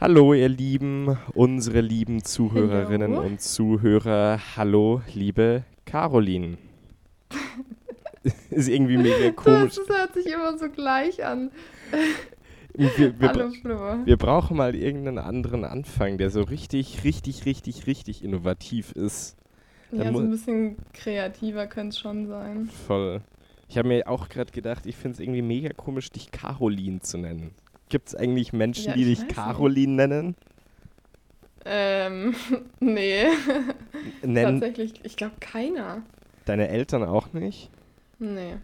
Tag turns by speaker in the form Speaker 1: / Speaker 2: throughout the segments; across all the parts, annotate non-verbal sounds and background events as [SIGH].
Speaker 1: Hallo, ihr Lieben, unsere lieben Zuhörerinnen
Speaker 2: Hallo.
Speaker 1: und Zuhörer. Hallo, liebe Caroline. [LAUGHS] [LAUGHS] Ist irgendwie mega komisch.
Speaker 2: Das hört sich immer so gleich an. [LAUGHS]
Speaker 1: Wir, wir,
Speaker 2: Flo.
Speaker 1: wir brauchen mal irgendeinen anderen Anfang, der so richtig, richtig, richtig, richtig innovativ ist.
Speaker 2: Ja,
Speaker 1: mu-
Speaker 2: so ein bisschen kreativer könnte es schon sein.
Speaker 1: Voll. Ich habe mir auch gerade gedacht, ich finde es irgendwie mega komisch, dich Caroline zu nennen. Gibt es eigentlich Menschen,
Speaker 2: Ja,
Speaker 1: die
Speaker 2: ich
Speaker 1: dich
Speaker 2: weiß nicht.
Speaker 1: Caroline nennen?
Speaker 2: Ähm, [LAUGHS] nee.
Speaker 1: Nennen
Speaker 2: Tatsächlich, ich glaube keiner.
Speaker 1: deine Eltern auch nicht?
Speaker 2: Nee.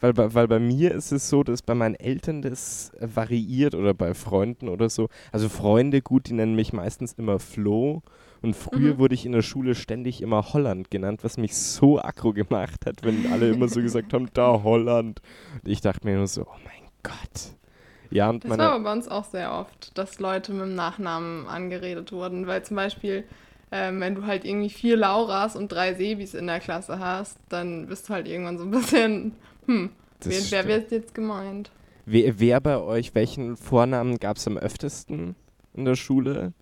Speaker 1: Weil bei, weil bei mir ist es so, dass bei meinen Eltern das variiert oder bei Freunden oder so. Also Freunde, gut, die nennen mich meistens immer Flo. Und früher
Speaker 2: Mhm.
Speaker 1: wurde ich in der Schule ständig immer Holland genannt, was mich so aggro gemacht hat, wenn alle immer so gesagt haben, da Holland. Und ich dachte mir nur so, oh mein Gott. Ja, und
Speaker 2: Das war bei uns auch sehr oft, dass Leute mit dem Nachnamen angeredet wurden. Weil zum Beispiel, ähm, wenn du halt irgendwie vier Lauras und drei Sebis in der Klasse hast, dann bist du halt irgendwann so ein bisschen, hm, wer, wer wird jetzt gemeint?
Speaker 1: wer, wer bei euch, welchen Vornamen gab es am öftesten in der Schule?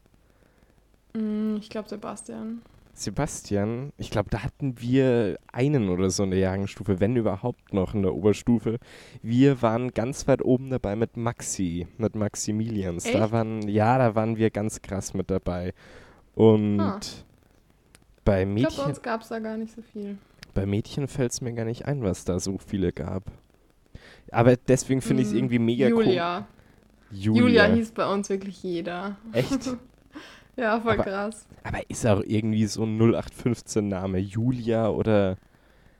Speaker 2: Hm, ich glaube Sebastian.
Speaker 1: Sebastian, ich glaube, da hatten wir einen oder so in der Jahrgangsstufe, wenn überhaupt noch in der Oberstufe. Wir waren ganz weit oben dabei mit Maxi, mit Maximilians. Da
Speaker 2: Echt?
Speaker 1: waren, ja, da waren wir ganz krass mit dabei. Und
Speaker 2: Ah.
Speaker 1: bei
Speaker 2: Ich glaube,
Speaker 1: Mädchen,
Speaker 2: uns gab es da gar nicht so viel.
Speaker 1: bei Mädchen fällt es mir gar nicht ein, was da so viele gab. Aber deswegen finde ich es
Speaker 2: Hm,
Speaker 1: irgendwie mega cool.
Speaker 2: Julia.
Speaker 1: Julia.
Speaker 2: Julia hieß bei uns wirklich jeder.
Speaker 1: Echt? [LAUGHS]
Speaker 2: Ja, voll
Speaker 1: Aber-
Speaker 2: krass.
Speaker 1: Aber ist auch irgendwie so ein 0815-Name? Julia oder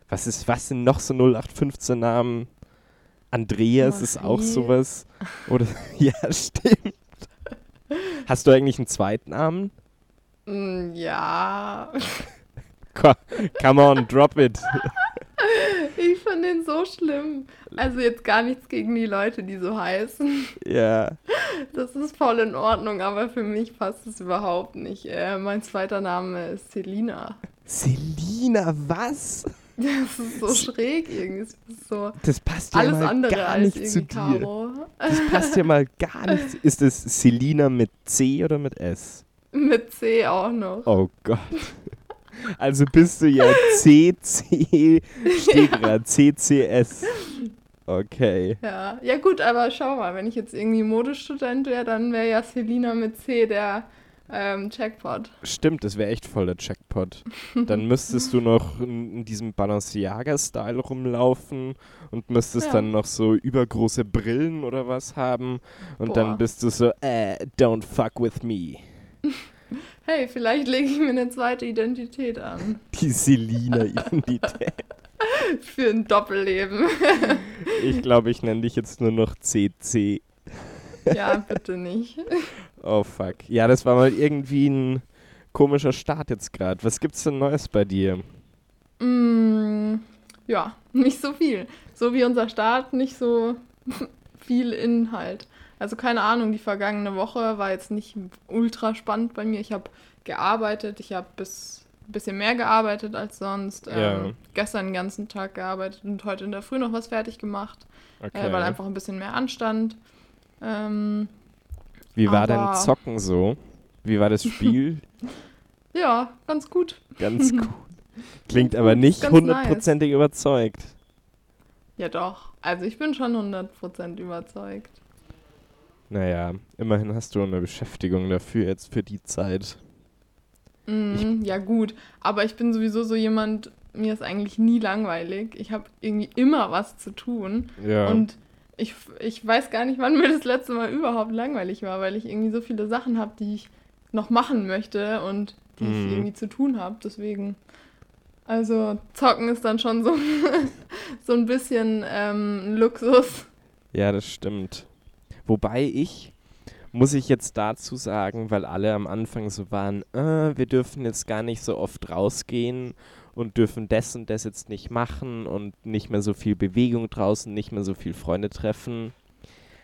Speaker 1: was ist, was sind noch so 0815-Namen? Andreas ist auch
Speaker 2: Marie.
Speaker 1: sowas. Oder [LAUGHS] ja, stimmt. [LAUGHS] Hast du eigentlich einen Zweitnamen?
Speaker 2: Mm, Ja,
Speaker 1: Co- Come on, drop it. [LAUGHS]
Speaker 2: ich fand den so schlimm. Also jetzt gar nichts gegen die Leute, die so heißen.
Speaker 1: Ja.
Speaker 2: Das ist voll in Ordnung, aber für mich passt es überhaupt nicht. Äh, mein zweiter Name ist Selina.
Speaker 1: Selina, was?
Speaker 2: Das ist so schräg irgendwie. Ist so
Speaker 1: Das passt ja
Speaker 2: alles
Speaker 1: mal
Speaker 2: andere
Speaker 1: gar
Speaker 2: als
Speaker 1: nicht zu
Speaker 2: irgendwie
Speaker 1: dir.
Speaker 2: Caro.
Speaker 1: Das passt ja mal gar nicht. zu- [LAUGHS] Ist es Selina mit C oder mit S? [LAUGHS]
Speaker 2: Mit C auch noch.
Speaker 1: Oh Gott. Also bist du ja CC, steht gerade, CCS. Okay.
Speaker 2: Ja. ja gut, aber schau mal, wenn ich jetzt irgendwie Modestudent wäre, dann wäre ja Selina mit C der ähm, Jackpot.
Speaker 1: Stimmt, das wäre echt voll der Jackpot. Dann müsstest du noch in, in diesem Balenciaga-Style rumlaufen und müsstest
Speaker 2: Ja.
Speaker 1: dann noch so übergroße Brillen oder was haben. Und dann
Speaker 2: Boah.
Speaker 1: bist du so, äh, don't fuck with me. [LAUGHS]
Speaker 2: Hey, vielleicht lege ich mir eine zweite Identität an.
Speaker 1: Die Selina-Identität. [LAUGHS]
Speaker 2: Für ein Doppelleben. [LAUGHS]
Speaker 1: Ich glaube, ich nenne dich jetzt nur noch CC.
Speaker 2: ja, bitte nicht.
Speaker 1: Oh fuck. Ja, das war mal irgendwie ein komischer Start jetzt gerade. Was gibt's denn Neues bei dir?
Speaker 2: Mm, ja, nicht so viel. So wie unser Start, nicht so viel Inhalt. Also keine Ahnung, die vergangene Woche war jetzt nicht ultra spannend bei mir. Ich habe gearbeitet, ich habe bis ein bisschen mehr gearbeitet als sonst.
Speaker 1: Ja.
Speaker 2: Ähm, gestern den ganzen Tag gearbeitet und heute in der Früh noch was fertig gemacht,
Speaker 1: Okay.
Speaker 2: äh, weil einfach ein bisschen mehr anstand. Ähm,
Speaker 1: Wie war dein Zocken so? Wie war das Spiel? [LAUGHS]
Speaker 2: ja, ganz gut.
Speaker 1: Ganz [LAUGHS] gut. Klingt aber nicht hundertprozentig überzeugt.
Speaker 2: Ja doch. Also ich bin schon 100% überzeugt.
Speaker 1: Naja, immerhin hast du eine Beschäftigung dafür jetzt für die Zeit.
Speaker 2: Mm, ja, gut. Aber ich bin sowieso so jemand, mir ist eigentlich nie langweilig. Ich habe irgendwie immer was zu tun.
Speaker 1: Ja.
Speaker 2: Und ich, ich weiß gar nicht, wann mir das letzte Mal überhaupt langweilig war, weil ich irgendwie so viele Sachen habe, die ich noch machen möchte und die
Speaker 1: Mhm.
Speaker 2: ich irgendwie zu tun habe. Deswegen. Also, zocken ist dann schon so, [LAUGHS] so ein bisschen ähm, Luxus.
Speaker 1: ja, das stimmt. Wobei ich muss ich jetzt dazu sagen, weil alle am Anfang so waren, äh, wir dürfen jetzt gar nicht so oft rausgehen und dürfen das und das jetzt nicht machen und nicht mehr so viel Bewegung draußen, nicht mehr so viel Freunde treffen.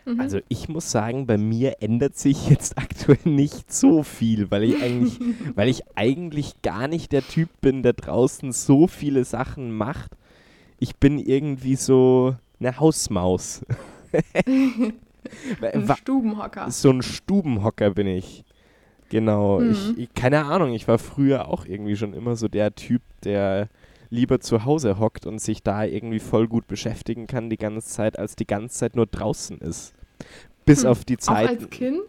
Speaker 2: Mhm.
Speaker 1: Also ich muss sagen, bei mir ändert sich [LAUGHS] jetzt aktuell nicht so viel, weil ich eigentlich, [LAUGHS] weil ich eigentlich gar nicht der Typ bin, der draußen so viele Sachen macht. Ich bin irgendwie so eine Hausmaus. [LAUGHS]
Speaker 2: Ein Stubenhocker.
Speaker 1: so ein Stubenhocker bin ich. Genau.
Speaker 2: Mhm.
Speaker 1: Ich, ich, keine Ahnung, ich war früher auch irgendwie schon immer so der Typ, der lieber zu Hause hockt und sich da irgendwie voll gut beschäftigen kann die ganze Zeit, als die ganze Zeit nur draußen ist. Bis
Speaker 2: Hm.
Speaker 1: auf die
Speaker 2: Auch
Speaker 1: Zeit.
Speaker 2: als Kind?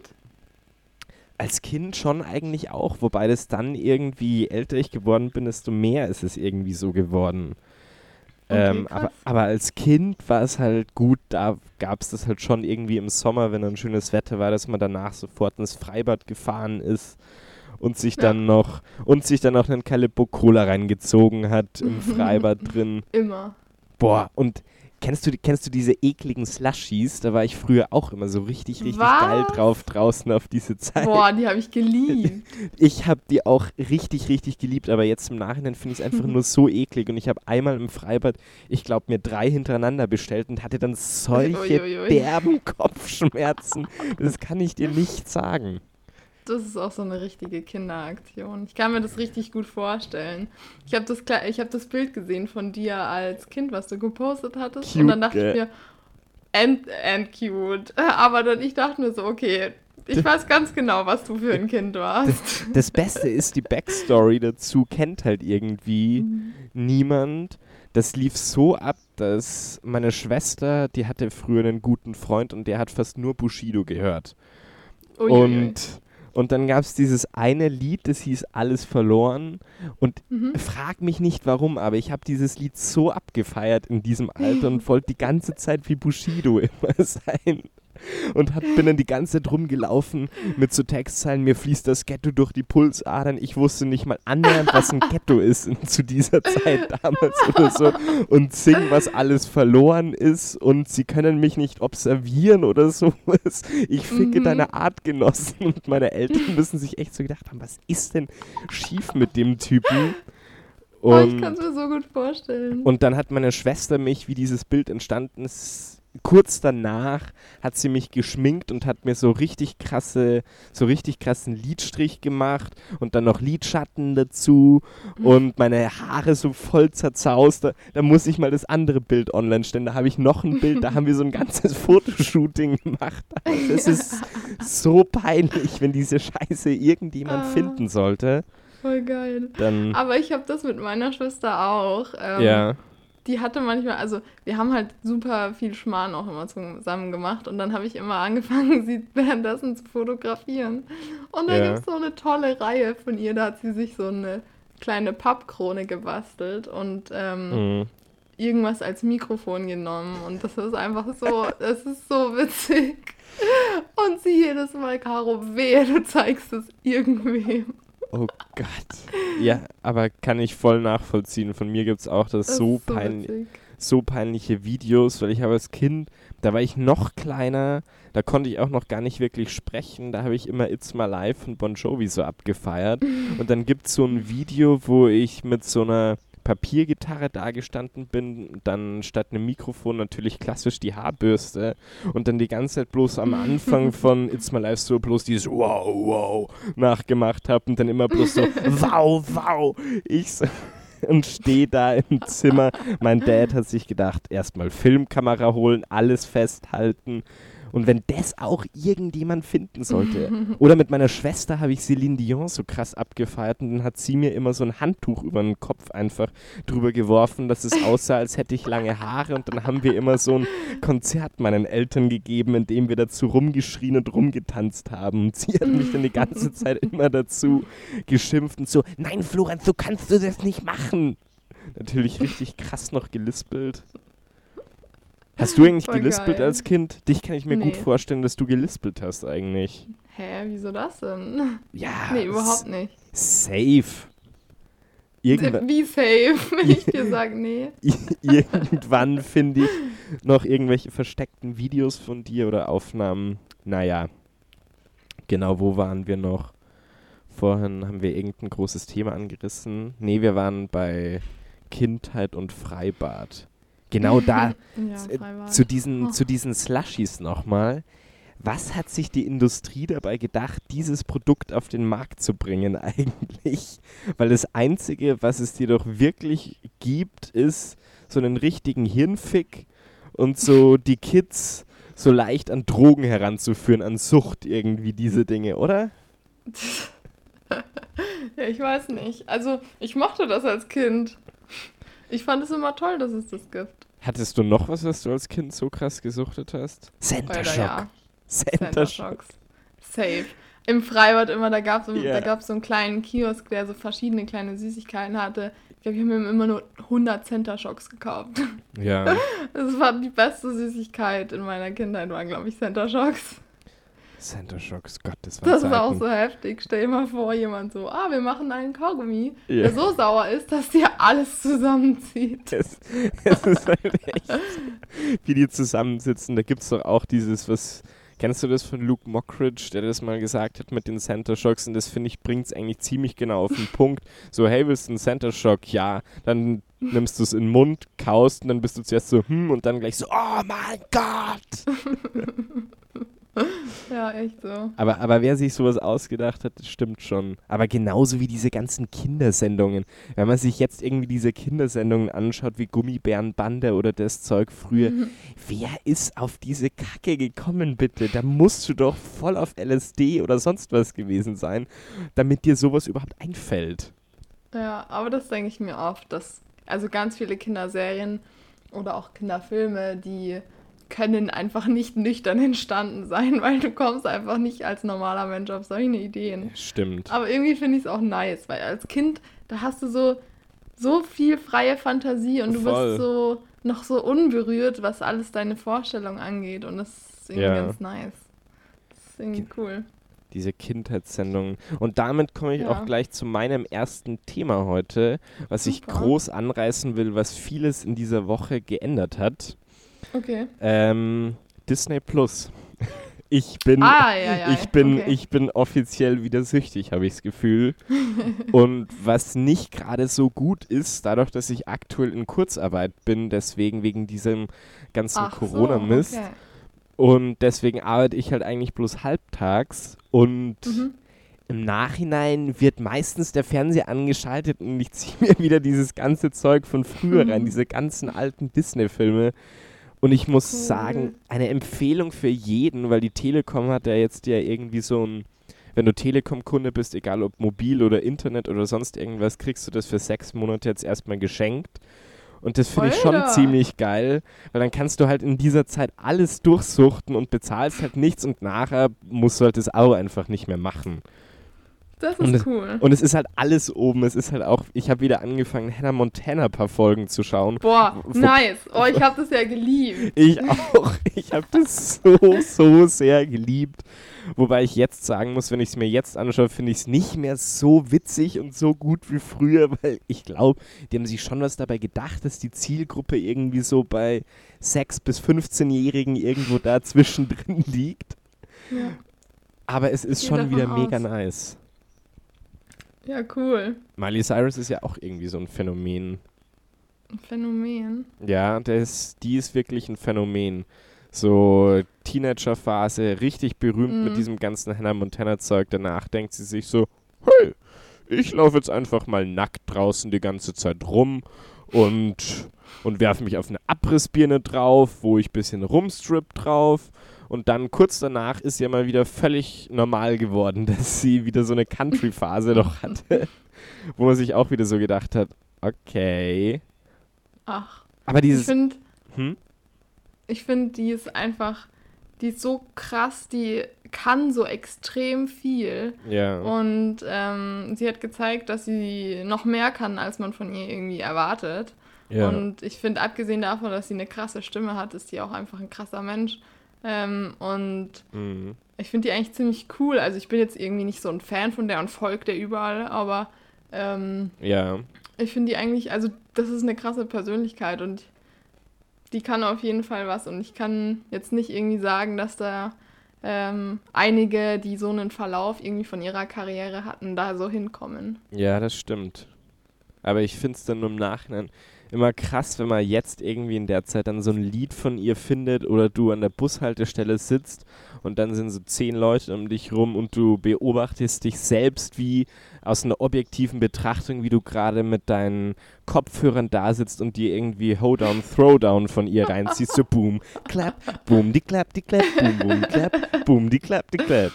Speaker 1: als Kind schon eigentlich auch, wobei das dann irgendwie, älter ich geworden bin, desto mehr ist es irgendwie so geworden.
Speaker 2: Okay,
Speaker 1: ähm, aber, aber als Kind war es halt gut, da gab es das halt schon irgendwie im Sommer, wenn dann schönes Wetter war, dass man danach sofort ins Freibad gefahren ist und sich
Speaker 2: Ja.
Speaker 1: dann noch und sich dann noch einen Calippo Cola reingezogen hat im [LAUGHS] Freibad drin.
Speaker 2: Immer.
Speaker 1: Boah, und kennst du, kennst du diese ekligen Slushies? Da war ich früher auch immer so richtig, richtig
Speaker 2: Was?
Speaker 1: geil drauf draußen auf diese Zeit.
Speaker 2: Boah, die habe ich geliebt. [LAUGHS]
Speaker 1: Ich habe die auch richtig, richtig geliebt, aber jetzt im Nachhinein finde ich es einfach nur [LAUGHS] so eklig. Und ich habe einmal im Freibad, ich glaube, mir drei hintereinander bestellt und hatte dann solche derben Kopfschmerzen. Das kann ich dir nicht sagen.
Speaker 2: Das ist auch so eine richtige Kinderaktion. Ich kann mir das richtig gut vorstellen. Ich habe das, ich hab das Bild gesehen von dir als Kind, was du gepostet hattest. und
Speaker 1: Cute,
Speaker 2: dann dachte ich mir, and, and cute. [LAUGHS] Aber dann ich dachte mir so, okay, ich weiß ganz genau, was du für ein Kind warst.
Speaker 1: Das Beste ist, die Backstory dazu kennt halt irgendwie niemand. Das lief so ab, dass meine Schwester, die hatte früher einen guten Freund und der hat fast nur Bushido gehört.
Speaker 2: Uiuiui.
Speaker 1: Und, und dann gab es dieses eine Lied, das hieß Alles verloren. Und
Speaker 2: Mhm.
Speaker 1: frag mich nicht warum, aber ich habe dieses Lied so abgefeiert in diesem Alter und [LAUGHS] wollte die ganze Zeit wie Bushido [LAUGHS] immer sein. Und hab, bin dann die ganze Zeit rumgelaufen mit so Textzeilen, mir fließt das Ghetto durch die Pulsadern. Ich wusste nicht mal annähernd, was ein Ghetto ist in, zu dieser Zeit damals oder so. Und sing, was alles verloren ist und sie können mich nicht observieren oder sowas. Ich ficke
Speaker 2: Mhm.
Speaker 1: deine Artgenossen und meine Eltern müssen sich echt so gedacht haben, was ist denn schief mit dem Typen?
Speaker 2: oh, ich
Speaker 1: Und-
Speaker 2: kann es mir so gut vorstellen.
Speaker 1: und dann hat meine Schwester mich, wie dieses Bild entstanden ist, kurz danach hat sie mich geschminkt und hat mir so richtig krasse, so richtig krassen Lidstrich gemacht und dann noch Lidschatten dazu und meine Haare so voll zerzaust. Da, da muss ich mal das andere Bild online stellen. Da habe ich noch ein Bild, da haben wir so ein ganzes [LAUGHS] Fotoshooting gemacht. Also es ist so peinlich, wenn diese Scheiße irgendjemand
Speaker 2: Ah.
Speaker 1: finden sollte.
Speaker 2: Voll geil.
Speaker 1: Dann,
Speaker 2: Aber ich habe das mit meiner Schwester auch. Ähm,
Speaker 1: ja.
Speaker 2: Die hatte manchmal, also wir haben halt super viel Schmarrn auch immer zusammen gemacht und dann habe ich immer angefangen, [LAUGHS] sie währenddessen zu fotografieren. Und da
Speaker 1: Ja.
Speaker 2: gibt es so eine tolle Reihe von ihr, da hat sie sich so eine kleine Pappkrone gebastelt und ähm,
Speaker 1: Mhm.
Speaker 2: irgendwas als Mikrofon genommen und das ist einfach so, das ist so witzig. [LAUGHS] Und sie jedes Mal, Caro, wehe, du zeigst es irgendwem.
Speaker 1: Oh Gott. Ja, aber kann ich voll nachvollziehen. Von mir gibt es auch das,
Speaker 2: Das
Speaker 1: so,
Speaker 2: ist so
Speaker 1: pein
Speaker 2: witzig.
Speaker 1: so peinliche Videos, weil ich habe als Kind, da war ich noch kleiner, da konnte ich auch noch gar nicht wirklich sprechen. Da habe ich immer It's My Life von Bon Jovi so abgefeiert. [LAUGHS] Und dann gibt es so ein Video, wo ich mit so einer Papiergitarre dagestanden bin, dann statt einem Mikrofon natürlich klassisch die Haarbürste und dann die ganze Zeit bloß am Anfang [LAUGHS] von It's My Life so bloß dieses Wow, wow nachgemacht habe und dann immer bloß so Wow, wow. Ich so, [LAUGHS] und stehe da im Zimmer. Mein Dad hat sich gedacht, erstmal Filmkamera holen, alles festhalten. Und wenn das auch irgendjemand finden sollte. [LAUGHS] Oder mit meiner Schwester habe ich Celine Dion so krass abgefeiert und dann hat sie mir immer so ein Handtuch über den Kopf einfach drüber geworfen, dass es aussah, als hätte ich lange Haare. Und dann haben wir immer so ein Konzert meinen Eltern gegeben, in dem wir dazu rumgeschrien und rumgetanzt haben. Und sie hat mich dann die ganze [LAUGHS] Zeit immer dazu geschimpft und so, nein Florenz, so kannst du das nicht machen. Natürlich richtig krass noch gelispelt. Hast du eigentlich
Speaker 2: Voll
Speaker 1: gelispelt
Speaker 2: geil.
Speaker 1: als Kind? Dich kann ich mir gut
Speaker 2: Nee.
Speaker 1: vorstellen, dass du gelispelt hast eigentlich.
Speaker 2: Hä, wieso das denn?
Speaker 1: Ja,
Speaker 2: nee, überhaupt nicht.
Speaker 1: Safe. Irgendwann,
Speaker 2: Wie safe, [LAUGHS] wenn ich dir [LAUGHS] sage, nee.
Speaker 1: irgendwann finde ich noch irgendwelche versteckten Videos von dir oder Aufnahmen. Naja. Genau, wo waren wir noch? Vorhin haben wir irgendein großes Thema angerissen. Nee, wir waren bei Kindheit und Freibad. Genau da, [LAUGHS]
Speaker 2: Ja,
Speaker 1: zu diesen,
Speaker 2: Oh.
Speaker 1: zu diesen Slushies nochmal. Was hat sich die Industrie dabei gedacht, dieses Produkt auf den Markt zu bringen [LAUGHS] eigentlich? Weil das Einzige, was es dir doch wirklich gibt, ist so einen richtigen Hirnfick und so die Kids so leicht an Drogen heranzuführen, an Sucht irgendwie diese Dinge, oder? [LAUGHS]
Speaker 2: Ja, ich weiß nicht. Also, ich mochte das als Kind. Ich fand es immer toll, dass es das gibt.
Speaker 1: Hattest du noch was, was du als Kind so krass gesuchtet hast? Center Shock.
Speaker 2: ja.
Speaker 1: Center
Speaker 2: Center
Speaker 1: Shock.
Speaker 2: Shocks. Safe. Im Freibad immer, da gab es da gab's so einen kleinen Kiosk, der so verschiedene kleine Süßigkeiten hatte. Ich glaube, wir haben immer nur 100 Center Shocks gekauft.
Speaker 1: Ja, [LAUGHS]
Speaker 2: Das war die beste Süßigkeit in meiner Kindheit, waren, glaube ich, Center Shocks.
Speaker 1: Center Shocks, Gott, das war
Speaker 2: Das war auch
Speaker 1: Zeiten.
Speaker 2: so heftig. Stell dir mal vor, jemand so, ah, wir machen einen Kaugummi,
Speaker 1: Ja.
Speaker 2: der so sauer ist, dass dir alles zusammenzieht. [LAUGHS]
Speaker 1: Es, es ist halt echt, wie die zusammensitzen. Da gibt es doch auch dieses, was, kennst du das von Luke Mockridge, der das mal gesagt hat mit den Center Shocks? Und das finde ich, bringt es eigentlich ziemlich genau auf den [LAUGHS] Punkt. So, hey, willst du einen Center Shock? Ja. Dann nimmst du es in den Mund, kaust und dann bist du zuerst so, hm, und dann gleich so, oh mein Gott! [LAUGHS] [LAUGHS]
Speaker 2: Ja, echt so.
Speaker 1: Aber, aber wer sich sowas ausgedacht hat, das stimmt schon. Aber genauso wie diese ganzen Kindersendungen. Wenn man sich jetzt irgendwie diese Kindersendungen anschaut, wie Gummibärenbande oder das Zeug früher, wer ist auf diese Kacke gekommen, bitte? Da musst du doch voll auf LSD oder sonst was gewesen sein, damit dir sowas überhaupt einfällt.
Speaker 2: Ja, aber das denke ich mir oft, dass also ganz viele Kinderserien oder auch Kinderfilme, die können einfach nicht nüchtern entstanden sein, [LAUGHS] weil du kommst einfach nicht als normaler Mensch auf solche Ideen.
Speaker 1: Stimmt.
Speaker 2: Aber irgendwie finde ich es auch nice, weil als Kind, da hast du so, so viel freie Fantasie und du
Speaker 1: Voll.
Speaker 2: bist so noch so unberührt, was alles deine Vorstellung angeht. Und das ist irgendwie
Speaker 1: Ja.
Speaker 2: ganz nice. Das ist irgendwie cool.
Speaker 1: Diese Kindheitssendungen. Und damit komme ich
Speaker 2: Ja.
Speaker 1: auch gleich zu meinem ersten Thema heute, was ich
Speaker 2: Super.
Speaker 1: groß anreißen will, was vieles in dieser Woche geändert hat.
Speaker 2: Okay.
Speaker 1: Ähm, Disney Plus. [LAUGHS] Ich bin,
Speaker 2: Ah, ja, ja.
Speaker 1: ich bin,
Speaker 2: okay.
Speaker 1: ich bin offiziell wieder süchtig, habe ich das Gefühl. [LAUGHS] Und was nicht gerade so gut ist, dadurch, dass ich aktuell in Kurzarbeit bin, deswegen wegen diesem ganzen
Speaker 2: Ach so,
Speaker 1: Corona-Mist.
Speaker 2: okay.
Speaker 1: Und deswegen arbeite ich halt eigentlich bloß halbtags. Und
Speaker 2: Mhm.
Speaker 1: im Nachhinein wird meistens der Fernseher angeschaltet und ich [LAUGHS] ziehe mir wieder dieses ganze Zeug von früher rein,
Speaker 2: Mhm.
Speaker 1: diese ganzen alten Disney-Filme. Und ich muss
Speaker 2: Cool.
Speaker 1: sagen, eine Empfehlung für jeden, weil die Telekom hat ja jetzt ja irgendwie so ein, wenn du Telekom-Kunde bist, egal ob mobil oder Internet oder sonst irgendwas, kriegst du das für sechs Monate jetzt erstmal geschenkt. Und das finde ich schon ziemlich geil, weil dann kannst du halt in dieser Zeit alles durchsuchten und bezahlst halt nichts und nachher musst du halt das Abo einfach nicht mehr machen.
Speaker 2: Das
Speaker 1: Und
Speaker 2: ist cool.
Speaker 1: Und es ist halt alles oben. Es ist halt auch, ich habe wieder angefangen, Hannah Montana ein paar Folgen zu schauen.
Speaker 2: Boah,
Speaker 1: wo-
Speaker 2: nice. Oh, ich habe das ja geliebt.
Speaker 1: Ich auch. Ich habe das so, so sehr geliebt. Wobei ich jetzt sagen muss, wenn ich es mir jetzt anschaue, finde ich es nicht mehr so witzig und so gut wie früher, [LAUGHS] weil ich glaube, die haben sich schon was dabei gedacht, dass die Zielgruppe irgendwie so bei 6- bis 15-Jährigen irgendwo da zwischendrin [LAUGHS] liegt.
Speaker 2: Ja,
Speaker 1: Aber es ist schon wieder mega
Speaker 2: aus.
Speaker 1: nice.
Speaker 2: Ja cool.
Speaker 1: Miley Cyrus ist ja auch irgendwie so ein Phänomen.
Speaker 2: Ein Phänomen.
Speaker 1: Ja, das, die ist wirklich ein Phänomen. So Teenagerphase, richtig berühmt mit
Speaker 2: Mhm.
Speaker 1: diesem ganzen Hannah Montana-Zeug. Danach denkt sie sich so, hey, ich laufe jetzt einfach mal nackt draußen die ganze Zeit rum und, und werfe mich auf eine Abrissbirne drauf, wo ich ein bisschen rumstrip drauf. Und dann kurz danach ist ja mal wieder völlig normal geworden, [LAUGHS] dass sie wieder so eine Country-Phase noch hatte, wo man sich auch wieder so gedacht hat, okay.
Speaker 2: Ach,
Speaker 1: Aber
Speaker 2: ich
Speaker 1: dieses...
Speaker 2: finde,
Speaker 1: Hm?
Speaker 2: ich find, die ist einfach, die ist so krass, die kann so extrem viel.
Speaker 1: Ja.
Speaker 2: Und ähm, sie hat gezeigt, dass sie noch mehr kann, als man von ihr irgendwie erwartet.
Speaker 1: ja.
Speaker 2: Und ich finde, abgesehen davon, dass sie eine krasse Stimme hat, ist sie auch einfach ein krasser Mensch. Ähm, und
Speaker 1: Mhm.
Speaker 2: ich finde die eigentlich ziemlich cool. Also ich bin jetzt irgendwie nicht so ein Fan von der und folge der überall, aber ähm,
Speaker 1: Ja.
Speaker 2: ich finde die eigentlich, also das ist eine krasse Persönlichkeit und die kann auf jeden Fall was. Und ich kann jetzt nicht irgendwie sagen, dass da ähm, einige, die so einen Verlauf irgendwie von ihrer Karriere hatten, da so hinkommen.
Speaker 1: Ja, das stimmt. Aber ich finde es dann im Nachhinein immer krass, wenn man jetzt irgendwie in der Zeit dann so ein Lied von ihr findet oder du an der Bushaltestelle sitzt und dann sind so zehn Leute um dich rum und du beobachtest dich selbst wie aus einer objektiven Betrachtung, wie du gerade mit deinen Kopfhörern da sitzt und dir irgendwie Hoedown, Throwdown von ihr reinziehst, so boom, [LAUGHS] clap, boom, die clap, die clap, boom, boom, clap, boom, die clap, die clap.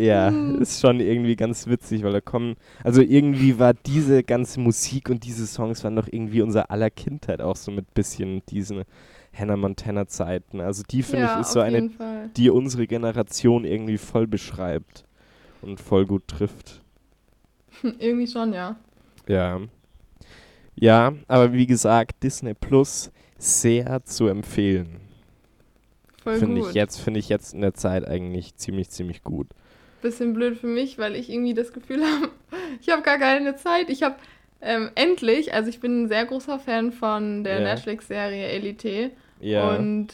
Speaker 1: Ja,
Speaker 2: Mhm.
Speaker 1: ist schon irgendwie ganz witzig, weil da kommen, also irgendwie war diese ganze Musik und diese Songs waren doch irgendwie unser aller Kindheit auch so mit bisschen diesen Hannah Montana Zeiten. Also die finde
Speaker 2: ja,
Speaker 1: ich ist so eine,
Speaker 2: Fall.
Speaker 1: die unsere Generation irgendwie voll beschreibt und voll gut trifft. [LAUGHS]
Speaker 2: irgendwie schon, ja.
Speaker 1: Ja. Ja, aber wie gesagt, Disney Plus sehr zu empfehlen.
Speaker 2: Voll
Speaker 1: Finde ich jetzt, finde ich jetzt in der Zeit eigentlich ziemlich, ziemlich gut.
Speaker 2: Bisschen blöd für mich, weil ich irgendwie das Gefühl [LAUGHS] habe, ich habe gar keine Zeit. Ich habe ähm, endlich, also ich bin ein sehr großer Fan von der
Speaker 1: Ja.
Speaker 2: Netflix-Serie Elite
Speaker 1: Ja.
Speaker 2: und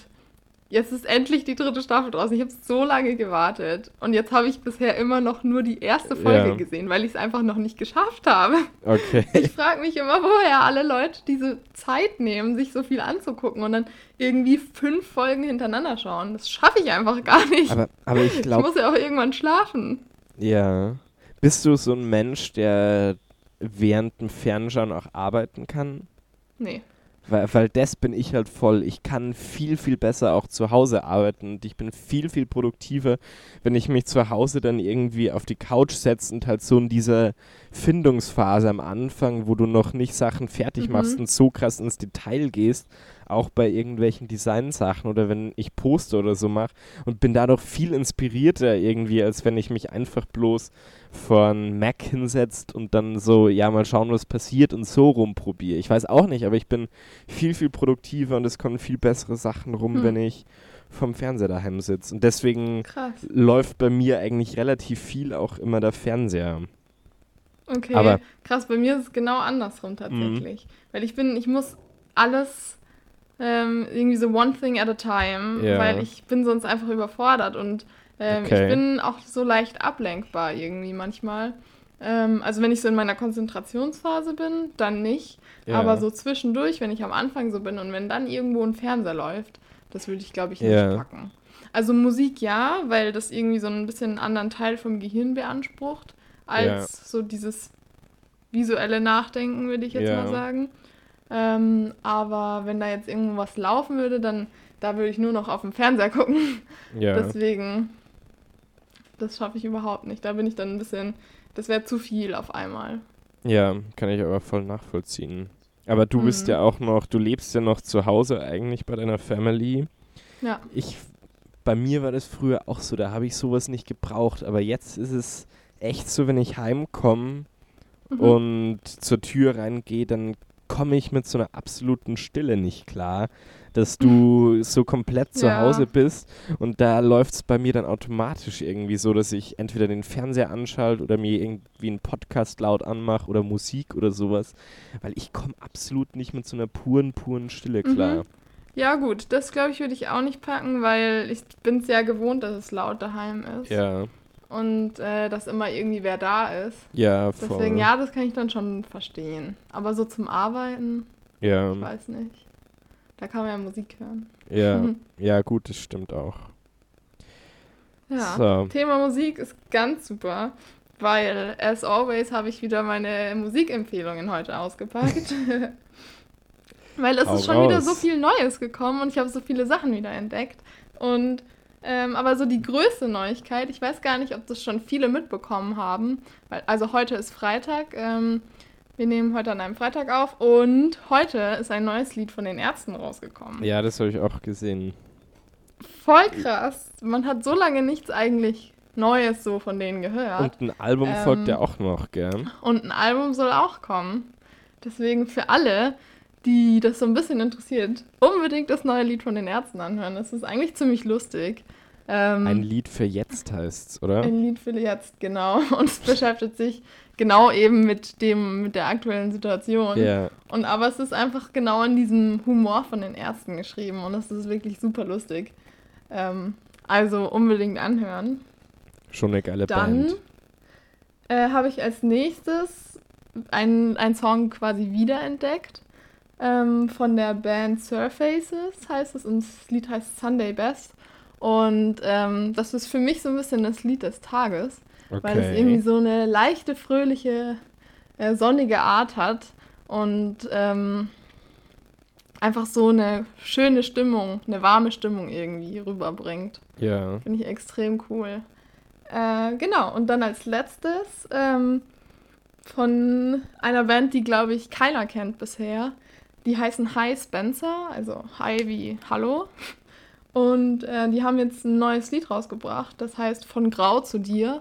Speaker 2: jetzt ist endlich die dritte Staffel draußen. Ich habe so lange gewartet und jetzt habe ich bisher immer noch nur die erste Folge
Speaker 1: Ja.
Speaker 2: gesehen, weil ich es einfach noch nicht geschafft habe.
Speaker 1: okay. [LAUGHS]
Speaker 2: Ich frage mich immer, woher alle Leute diese Zeit nehmen, sich so viel anzugucken und dann irgendwie fünf Folgen hintereinander schauen. Das schaffe ich einfach gar nicht.
Speaker 1: Aber, aber ich
Speaker 2: ich
Speaker 1: glaube,
Speaker 2: muss ja auch irgendwann schlafen.
Speaker 1: Ja. Bist du so ein Mensch, der während dem Fernschauen auch arbeiten kann?
Speaker 2: Nee.
Speaker 1: Weil, weil das bin ich halt voll. Ich kann viel, viel besser auch zu Hause arbeiten und ich bin viel, viel produktiver, wenn ich mich zu Hause dann irgendwie auf die Couch setze und halt so in dieser Findungsphase am Anfang, wo du noch nicht Sachen fertig
Speaker 2: Mhm.
Speaker 1: machst und so krass ins Detail gehst, auch bei irgendwelchen Designsachen oder wenn ich Poster oder so mache und bin dadurch viel inspirierter irgendwie, als wenn ich mich einfach bloß von Mac hinsetzt und dann so, ja, mal schauen, was passiert und so rumprobiere. Ich weiß auch nicht, aber ich bin viel, viel produktiver und es kommen viel bessere Sachen rum,
Speaker 2: Hm.
Speaker 1: wenn ich vom Fernseher daheim sitze. Und deswegen
Speaker 2: Krass.
Speaker 1: läuft bei mir eigentlich relativ viel auch immer der Fernseher.
Speaker 2: Okay.
Speaker 1: Aber-
Speaker 2: Krass, bei mir ist es genau andersrum tatsächlich. Weil ich bin, ich muss alles ähm, irgendwie so one thing at a time,
Speaker 1: Ja.
Speaker 2: weil ich bin sonst einfach überfordert und ähm,
Speaker 1: Okay.
Speaker 2: ich bin auch so leicht ablenkbar irgendwie manchmal. Ähm, also wenn ich so in meiner Konzentrationsphase bin, dann nicht.
Speaker 1: Ja.
Speaker 2: Aber so zwischendurch, wenn ich am Anfang so bin und wenn dann irgendwo ein Fernseher läuft, das würde ich, glaube ich, nicht
Speaker 1: Ja.
Speaker 2: packen. Also Musik ja, weil das irgendwie so ein bisschen einen anderen Teil vom Gehirn beansprucht, als
Speaker 1: Ja.
Speaker 2: so dieses visuelle Nachdenken, würde ich jetzt mal sagen. Ähm, aber wenn da jetzt irgendwo was laufen würde, dann da würde ich nur noch auf dem Fernseher gucken. [LAUGHS] Deswegen, das schaffe ich überhaupt nicht. Da bin ich dann ein bisschen, das wäre zu viel auf einmal.
Speaker 1: ja, kann ich aber voll nachvollziehen. Aber du bist
Speaker 2: Mhm.
Speaker 1: ja auch noch, du lebst ja noch zu Hause eigentlich bei deiner Family.
Speaker 2: Ja.
Speaker 1: Ich, bei mir war das früher auch so, da habe ich sowas nicht gebraucht. Aber jetzt ist es echt so, wenn ich heimkomme
Speaker 2: Mhm.
Speaker 1: und zur Tür reingehe, dann komme ich mit so einer absoluten Stille nicht klar, dass du so komplett zu
Speaker 2: Ja.
Speaker 1: Hause bist und da läuft es bei mir dann automatisch irgendwie so, dass ich entweder den Fernseher anschalte oder mir irgendwie einen Podcast laut anmache oder Musik oder sowas, weil ich komme absolut nicht mit so einer puren, puren Stille
Speaker 2: Mhm.
Speaker 1: klar.
Speaker 2: Ja, gut, das glaube ich, würde ich auch nicht packen, weil ich bin es ja gewohnt, dass es laut daheim ist.
Speaker 1: Ja,
Speaker 2: Und äh, dass immer irgendwie wer da ist.
Speaker 1: ja, voll.
Speaker 2: Deswegen, ja, das kann ich dann schon verstehen. Aber so zum Arbeiten,
Speaker 1: ja,
Speaker 2: ich weiß nicht. Da kann man ja Musik hören.
Speaker 1: ja, [LAUGHS] ja, gut, das stimmt auch.
Speaker 2: Ja.
Speaker 1: So.
Speaker 2: Thema Musik ist ganz super, weil, as always, habe ich wieder meine Musikempfehlungen heute ausgepackt. [LAUGHS] weil es
Speaker 1: Hau
Speaker 2: ist schon wieder
Speaker 1: raus.
Speaker 2: so viel Neues gekommen und ich habe so viele Sachen wieder entdeckt. Und ähm, aber so die größte Neuigkeit, ich weiß gar nicht, ob das schon viele mitbekommen haben, weil also heute ist Freitag. Ähm, wir nehmen heute an einem Freitag auf und heute ist ein neues Lied von den Ärzten rausgekommen.
Speaker 1: Ja, das habe ich auch gesehen.
Speaker 2: Voll krass. Man hat so lange nichts eigentlich Neues so von denen gehört.
Speaker 1: Und ein Album
Speaker 2: Ähm,
Speaker 1: folgt ja auch noch, gell?
Speaker 2: Und ein Album soll auch kommen. Deswegen für alle, die das so ein bisschen interessiert, unbedingt das neue Lied von den Ärzten anhören. Das ist eigentlich ziemlich lustig. Ähm,
Speaker 1: Ein Lied für jetzt heißt's, oder?
Speaker 2: ein Lied für jetzt, genau. [LAUGHS] Und es beschäftigt sich genau eben mit dem, mit der aktuellen Situation.
Speaker 1: Ja,
Speaker 2: Und aber es ist einfach genau in diesem Humor von den Ärzten geschrieben und es ist wirklich super lustig. Ähm, Also unbedingt anhören.
Speaker 1: Schon eine geile
Speaker 2: Dann
Speaker 1: Band.
Speaker 2: äh, habe ich als nächstes einen Song quasi wiederentdeckt. Ähm, von der Band Surfaces heißt es und das Lied heißt Sunday Best. Und ähm, das ist für mich so ein bisschen das Lied des Tages, weil es irgendwie
Speaker 1: Okay.
Speaker 2: so eine leichte, fröhliche, äh, sonnige Art hat und ähm, einfach so eine schöne Stimmung, eine warme Stimmung irgendwie rüberbringt.
Speaker 1: Ja.
Speaker 2: Finde ich extrem cool. Äh, genau, und dann als letztes ähm, von einer Band, die, glaube ich, keiner kennt bisher. Die heißen Hi Spencer, also Hi wie Hallo. Und äh, die haben jetzt ein neues Lied rausgebracht, das heißt Von Grau zu dir.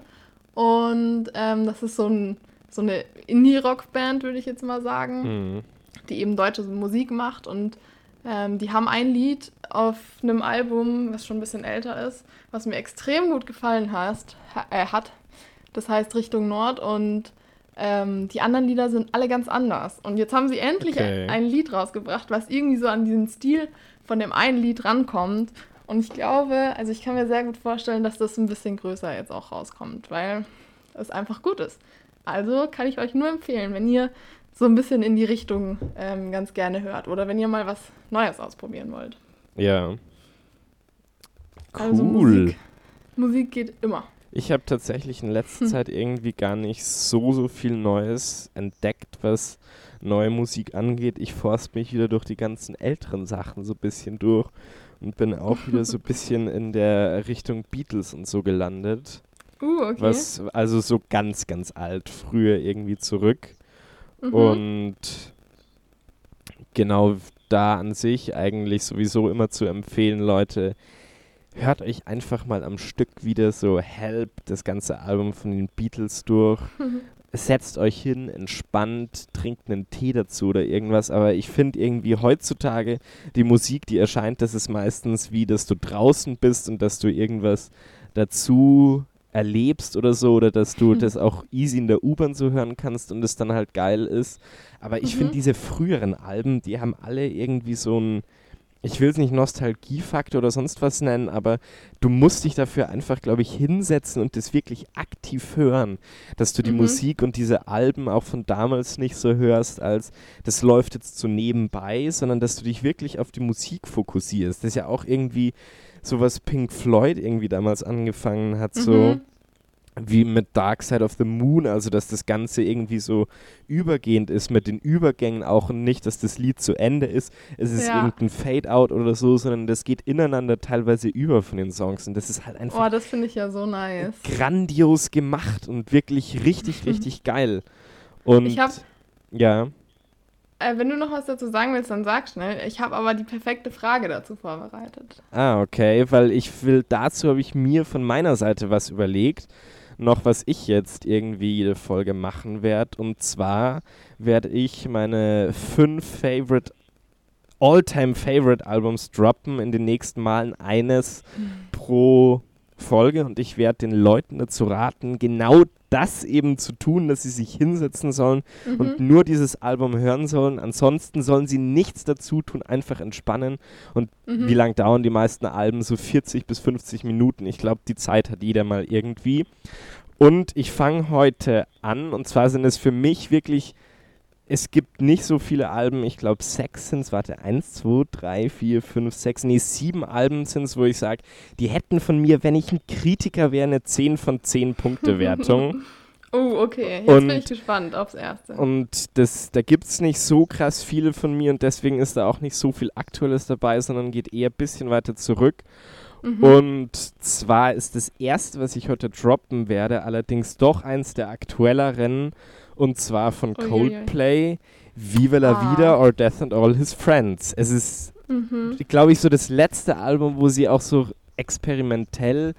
Speaker 2: Und ähm, das ist so, ein, so eine Indie-Rock-Band, würde ich jetzt mal sagen
Speaker 1: Hm.
Speaker 2: die eben deutsche Musik macht und ähm, die haben ein Lied auf einem Album, was schon ein bisschen älter ist, was mir extrem gut gefallen hat. Ha äh, hat. Das heißt Richtung Nord und ähm, die anderen Lieder sind alle ganz anders. Und jetzt haben sie endlich
Speaker 1: Okay.
Speaker 2: ein Lied rausgebracht, was irgendwie so an diesen Stil von dem einen Lied rankommt. Und ich glaube, also ich kann mir sehr gut vorstellen, dass das ein bisschen größer jetzt auch rauskommt, weil es einfach gut ist. Also kann ich euch nur empfehlen, wenn ihr so ein bisschen in die Richtung ähm, ganz gerne hört oder wenn ihr mal was Neues ausprobieren wollt.
Speaker 1: Ja.
Speaker 2: Also
Speaker 1: Cool.
Speaker 2: Musik, Musik geht immer.
Speaker 1: Ich habe tatsächlich in letzter
Speaker 2: Hm.
Speaker 1: Zeit irgendwie gar nicht so, so viel Neues entdeckt, was neue Musik angeht. Ich forst mich wieder durch die ganzen älteren Sachen so ein bisschen durch und bin auch wieder so ein [LAUGHS] bisschen in der Richtung Beatles und so gelandet.
Speaker 2: Uh, okay.
Speaker 1: Was, also so ganz, ganz alt, früher irgendwie zurück.
Speaker 2: Mhm.
Speaker 1: Und genau da an sich eigentlich sowieso immer zu empfehlen, Leute, hört euch einfach mal am Stück wieder so Help, das ganze Album von den Beatles durch. [LAUGHS] Setzt euch hin, entspannt, trinkt einen Tee dazu oder irgendwas. Aber ich finde irgendwie heutzutage die Musik, die erscheint, das ist meistens wie, dass du draußen bist und dass du irgendwas dazu erlebst oder so oder dass du
Speaker 2: Mhm.
Speaker 1: das auch easy in der U-Bahn so hören kannst und es dann halt geil ist. Aber ich finde
Speaker 2: Mhm.
Speaker 1: diese früheren Alben, die haben alle irgendwie so ein, ich will es nicht Nostalgiefaktor oder sonst was nennen, aber du musst dich dafür einfach, glaube ich, hinsetzen und das wirklich aktiv hören, dass du die
Speaker 2: Mhm.
Speaker 1: Musik und diese Alben auch von damals nicht so hörst, als das läuft jetzt so nebenbei, sondern dass du dich wirklich auf die Musik fokussierst. Das ist ja auch irgendwie so was Pink Floyd irgendwie damals angefangen hat, so
Speaker 2: Mhm.
Speaker 1: Wie mit Dark Side of the Moon, also dass das Ganze irgendwie so übergehend ist mit den Übergängen auch und nicht, dass das Lied zu Ende ist, es ist
Speaker 2: Ja.
Speaker 1: irgendein Fade-out oder so, sondern das geht ineinander teilweise über von den Songs und das ist halt einfach
Speaker 2: Oh, das finde ich ja so nice.
Speaker 1: grandios gemacht und wirklich richtig, [LAUGHS] richtig geil. Und
Speaker 2: Ich habe,
Speaker 1: ja,
Speaker 2: äh, wenn du noch was dazu sagen willst, dann sag schnell. Ich habe aber die perfekte Frage dazu vorbereitet.
Speaker 1: ah, okay, weil ich will, dazu habe ich mir von meiner Seite was überlegt, noch was ich jetzt irgendwie jede Folge machen werde. Und zwar werde ich meine fünf Favorite, All-Time Favorite Albums droppen in den nächsten Malen eines pro Folge und ich werde den Leuten dazu raten, genau das eben zu tun, dass sie sich hinsetzen sollen
Speaker 2: Mhm.
Speaker 1: und nur dieses Album hören sollen. Ansonsten sollen sie nichts dazu tun, einfach entspannen. Und
Speaker 2: Mhm.
Speaker 1: wie lang dauern die meisten Alben? So 40 bis 50 Minuten. Ich glaube, die Zeit hat jeder mal irgendwie. Und ich fange heute an, und zwar sind es für mich wirklich, es gibt nicht so viele Alben, ich glaube sechs sind es, warte, eins, zwei, drei, vier, fünf, sechs, nee, sieben Alben sind es, wo ich sage, die hätten von mir, wenn ich ein Kritiker wäre, eine 10 von 10 Punkte Wertung. [LAUGHS]
Speaker 2: Oh, okay. Jetzt
Speaker 1: Und-
Speaker 2: bin ich gespannt aufs Erste.
Speaker 1: Und das, da gibt es nicht so krass viele von mir und deswegen ist da auch nicht so viel Aktuelles dabei, sondern geht eher ein bisschen weiter zurück.
Speaker 2: Mhm.
Speaker 1: Und zwar ist das erste, was ich heute droppen werde, allerdings doch eins der aktuelleren und zwar von. Coldplay, Viva la
Speaker 2: Ah.
Speaker 1: Vida or Death and All His Friends. Es ist
Speaker 2: Mhm.
Speaker 1: glaube ich, so das letzte Album, wo sie auch so experimentell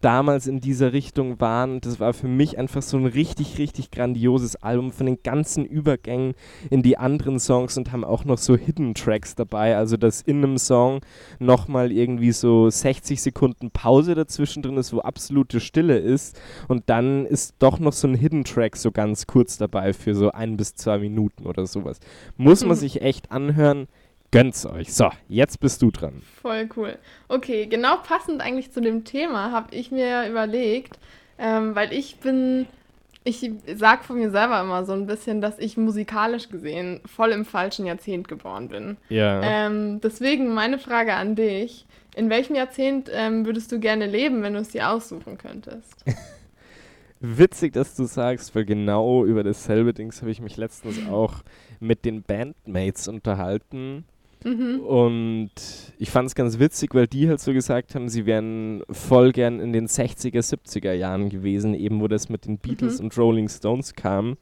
Speaker 1: damals in dieser Richtung waren. Das war für mich einfach so ein richtig, richtig grandioses Album von den ganzen Übergängen in die anderen Songs und haben auch noch so Hidden Tracks dabei. Also, dass in einem Song nochmal irgendwie so 60 Sekunden Pause dazwischen drin ist, wo absolute Stille ist. Und dann ist doch noch so ein Hidden Track so ganz kurz dabei für so ein bis zwei Minuten oder sowas. Muss man
Speaker 2: Mhm.
Speaker 1: sich echt anhören. Gönn's euch. So, jetzt bist du dran.
Speaker 2: Voll cool. Okay, genau passend eigentlich zu dem Thema habe ich mir überlegt, ähm, weil ich bin, ich sag von mir selber immer so ein bisschen, dass ich musikalisch gesehen voll im falschen Jahrzehnt geboren bin.
Speaker 1: Ja.
Speaker 2: Ähm, deswegen meine Frage an dich. In welchem Jahrzehnt ähm, würdest du gerne leben, wenn du es dir aussuchen könntest? [LAUGHS]
Speaker 1: Witzig, dass du sagst, weil genau über dasselbe Dings habe ich mich letztens auch mit den Bandmates unterhalten.
Speaker 2: Mhm.
Speaker 1: Und ich fand es ganz witzig, weil die halt so gesagt haben, sie wären voll gern in den 60er, 70er Jahren gewesen, eben wo das mit den Beatles
Speaker 2: Mhm.
Speaker 1: und Rolling Stones kam.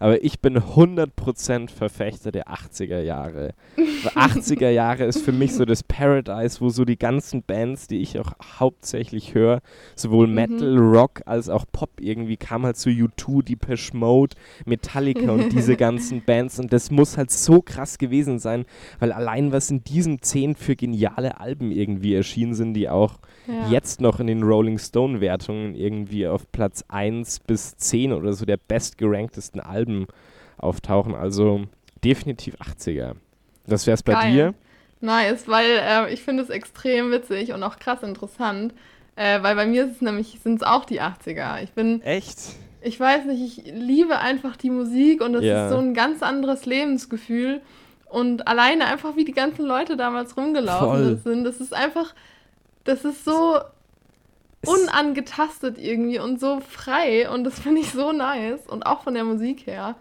Speaker 1: Aber ich bin 100% Verfechter der 80er Jahre. Weil [LAUGHS] 80er Jahre ist für mich so das Paradise, wo so die ganzen Bands, die ich auch hauptsächlich höre, sowohl
Speaker 2: Mhm.
Speaker 1: Metal, Rock als auch Pop irgendwie, kam halt zu U2, Depeche Mode, Metallica und diese [LAUGHS] ganzen Bands. Und das muss halt so krass gewesen sein, weil allein was in diesem 10 für geniale Alben irgendwie erschienen sind, die auch
Speaker 2: Ja.
Speaker 1: jetzt noch in den Rolling Stone Wertungen irgendwie auf Platz 1 bis 10 oder so der bestgeranktesten Alben auftauchen. Also definitiv 80er. Was wär's bei
Speaker 2: Geil.
Speaker 1: dir?
Speaker 2: Nice, weil äh, ich finde es extrem witzig und auch krass interessant, äh, weil bei mir ist es nämlich, sind es auch die 80er. Ich bin,
Speaker 1: Echt?
Speaker 2: ich weiß nicht, ich liebe einfach die Musik und es
Speaker 1: Ja.
Speaker 2: ist so ein ganz anderes Lebensgefühl. Und alleine einfach, wie die ganzen Leute damals rumgelaufen
Speaker 1: Voll.
Speaker 2: sind, das ist einfach, das ist so
Speaker 1: Es-
Speaker 2: unangetastet irgendwie und so frei und das finde ich so nice und auch von der Musik her.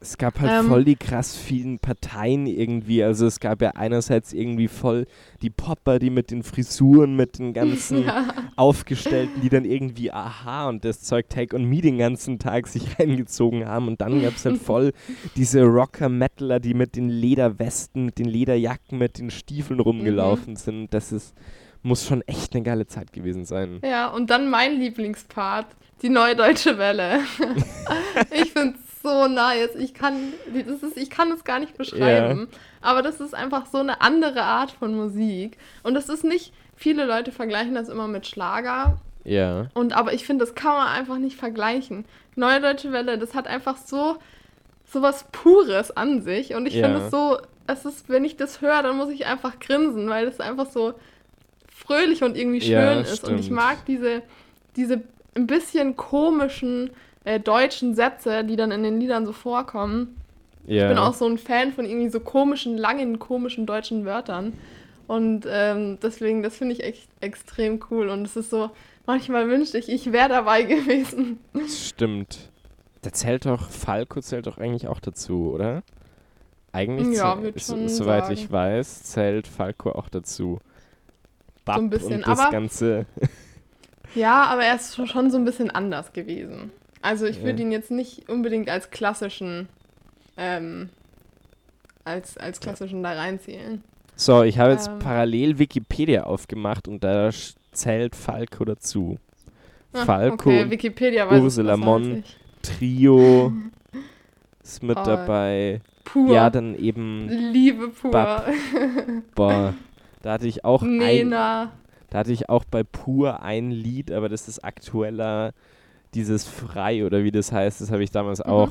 Speaker 1: Es gab halt
Speaker 2: Ähm.
Speaker 1: voll die krass vielen Parteien irgendwie. Also es gab ja einerseits irgendwie voll die Popper, die mit den Frisuren, mit den ganzen [LAUGHS]
Speaker 2: Ja.
Speaker 1: Aufgestellten, die dann irgendwie Aha und das Zeug Take on Me den ganzen Tag sich [LAUGHS] reingezogen haben. Und dann gab es halt voll [LAUGHS] diese Rocker-Metaler, die mit den Lederwesten, mit den Lederjacken, mit den Stiefeln rumgelaufen sind. Das ist, muss schon echt eine geile Zeit gewesen sein.
Speaker 2: Ja, und dann mein Lieblingspart, die Neue Deutsche Welle. [LAUGHS] ich finde es so nice. Ich kann, das ist, ich kann es gar nicht beschreiben. Aber das ist einfach so eine andere Art von Musik. Und das ist nicht, viele Leute vergleichen das immer mit Schlager.
Speaker 1: Ja.
Speaker 2: Und aber ich finde, das kann man einfach nicht vergleichen. Neue Deutsche Welle, das hat einfach so, so was Pures an sich. Und ich
Speaker 1: Ja.
Speaker 2: finde es so, es ist, wenn ich das höre, dann muss ich einfach grinsen, weil es einfach so fröhlich und irgendwie schön
Speaker 1: Ja,
Speaker 2: ist. Und ich
Speaker 1: stimmt.
Speaker 2: mag diese, diese ein bisschen komischen äh, deutschen Sätze, die dann in den Liedern so vorkommen.
Speaker 1: Ja.
Speaker 2: Ich bin auch so ein Fan von irgendwie so komischen, langen, komischen deutschen Wörtern. Und ähm, deswegen, das finde ich echt extrem cool. Und es ist so, manchmal wünschte ich, ich wäre dabei [LAUGHS] gewesen.
Speaker 1: Das stimmt. Da zählt doch, Falco zählt doch eigentlich auch dazu, oder? Eigentlich,
Speaker 2: Ja,
Speaker 1: zäh-
Speaker 2: würd
Speaker 1: s-
Speaker 2: schon
Speaker 1: soweit
Speaker 2: sagen.
Speaker 1: ich weiß, zählt Falco auch dazu. Bab
Speaker 2: ein bisschen,
Speaker 1: das
Speaker 2: aber-
Speaker 1: Ganze. [LAUGHS]
Speaker 2: Ja, aber er ist schon so ein bisschen anders gewesen. Also ich würde
Speaker 1: Ja.
Speaker 2: ihn jetzt nicht unbedingt als klassischen, ähm, als, als klassischen da reinzählen.
Speaker 1: So, ich habe jetzt
Speaker 2: Ähm.
Speaker 1: parallel Wikipedia aufgemacht und da zählt Falco dazu.
Speaker 2: Ah,
Speaker 1: Falco,
Speaker 2: Okay, Wikipedia
Speaker 1: Ursula Mon. Trio [LAUGHS] ist mit
Speaker 2: Oh,
Speaker 1: dabei.
Speaker 2: Pur.
Speaker 1: Ja, dann eben,
Speaker 2: Liebe pur.
Speaker 1: Bab. boah, [LAUGHS] da hatte ich auch ein,
Speaker 2: Nena.
Speaker 1: Da hatte ich auch bei Pur ein Lied, aber das ist aktueller, dieses Frei oder wie das heißt, das habe ich damals
Speaker 2: Mhm.
Speaker 1: auch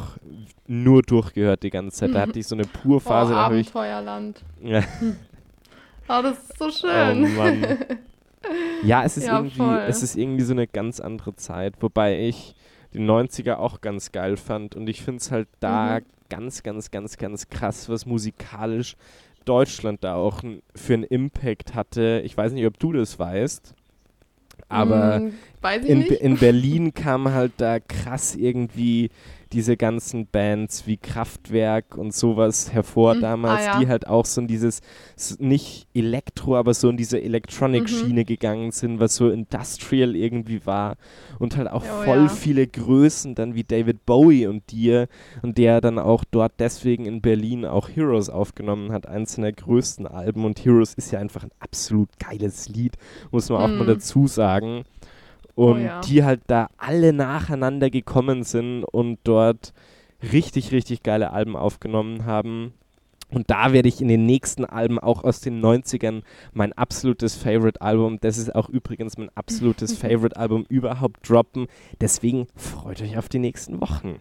Speaker 1: nur durchgehört die ganze Zeit. Da
Speaker 2: Mhm.
Speaker 1: hatte ich so eine
Speaker 2: Oh,
Speaker 1: Pur-Phase, da habe ich.
Speaker 2: Abenteuerland.
Speaker 1: Ja,
Speaker 2: Oh, [LAUGHS] das ist so
Speaker 1: oh
Speaker 2: schön.
Speaker 1: Mann. [LAUGHS] Ja, es ist,
Speaker 2: Ja,
Speaker 1: irgendwie,
Speaker 2: voll.
Speaker 1: es ist irgendwie so eine ganz andere Zeit, wobei ich die 90er auch ganz geil fand und ich finde es halt da
Speaker 2: Mhm.
Speaker 1: ganz, ganz, ganz, ganz krass, was musikalisch Deutschland da auch für einen Impact hatte. Ich weiß nicht, ob du das weißt, aber
Speaker 2: ich
Speaker 1: in, in Berlin kam halt da krass irgendwie diese ganzen Bands wie Kraftwerk und sowas hervor
Speaker 2: Mhm.
Speaker 1: damals,
Speaker 2: Ah, ja.
Speaker 1: die halt auch so in dieses, nicht Elektro, aber so in diese
Speaker 2: Mhm.
Speaker 1: Electronic-Schiene gegangen sind, was so Industrial irgendwie war und halt auch
Speaker 2: Oh,
Speaker 1: voll
Speaker 2: ja.
Speaker 1: viele Größen dann wie David Bowie und dir und der dann auch dort deswegen in Berlin auch Heroes aufgenommen hat, eins seiner größten Alben und Heroes ist ja einfach ein absolut geiles Lied, muss man auch mal
Speaker 2: Mhm.
Speaker 1: dazu sagen. Und
Speaker 2: ja.
Speaker 1: die halt da alle nacheinander gekommen sind und dort richtig, richtig geile Alben aufgenommen haben. Und da werde ich in den nächsten Alben auch aus den 90ern mein absolutes Favorite-Album, das ist auch übrigens mein absolutes [LAUGHS] Favorite-Album überhaupt droppen. Deswegen freut euch auf die nächsten Wochen.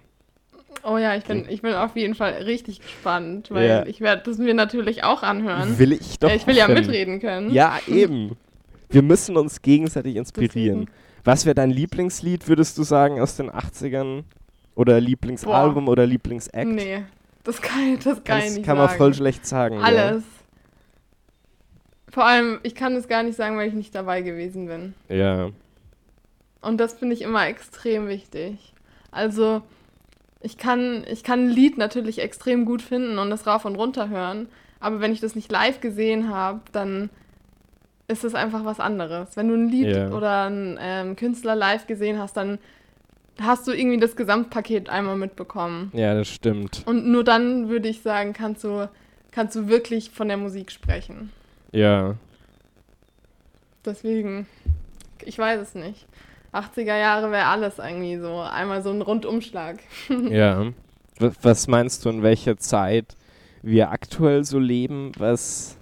Speaker 2: Oh ja, ich bin, ich bin auf jeden Fall richtig gespannt, weil
Speaker 1: Ja.
Speaker 2: ich werde das mir natürlich auch anhören.
Speaker 1: Will ich doch.
Speaker 2: Äh, ich will ja
Speaker 1: hoffen.
Speaker 2: mitreden können.
Speaker 1: Ja, eben. Wir müssen uns gegenseitig [LAUGHS] inspirieren.
Speaker 2: Deswegen.
Speaker 1: Was wäre dein Lieblingslied, würdest du sagen, aus den 80ern? Oder Lieblingsalbum oder Lieblingsact?
Speaker 2: Nee, das kann, das kann ich
Speaker 1: Das
Speaker 2: nicht
Speaker 1: kann man
Speaker 2: sagen.
Speaker 1: voll schlecht sagen.
Speaker 2: Alles. Vor allem, ich kann es gar nicht sagen, weil ich nicht dabei gewesen bin.
Speaker 1: Ja. ja.
Speaker 2: Und das finde ich immer extrem wichtig. Also, ich kann, ich kann ein Lied natürlich extrem gut finden und das rauf und runter hören. Aber wenn ich das nicht live gesehen habe, dann ist es einfach was anderes. Wenn du ein Lied
Speaker 1: Ja.
Speaker 2: oder einen ähm, Künstler live gesehen hast, dann hast du irgendwie das Gesamtpaket einmal mitbekommen.
Speaker 1: Ja, das stimmt.
Speaker 2: Und nur dann würde ich sagen, kannst du, kannst du wirklich von der Musik sprechen.
Speaker 1: Ja.
Speaker 2: Deswegen, ich weiß es nicht. 80er Jahre wäre alles irgendwie so. Einmal so ein Rundumschlag. [LAUGHS]
Speaker 1: Ja. Was meinst du, in welcher Zeit wir aktuell so leben, was,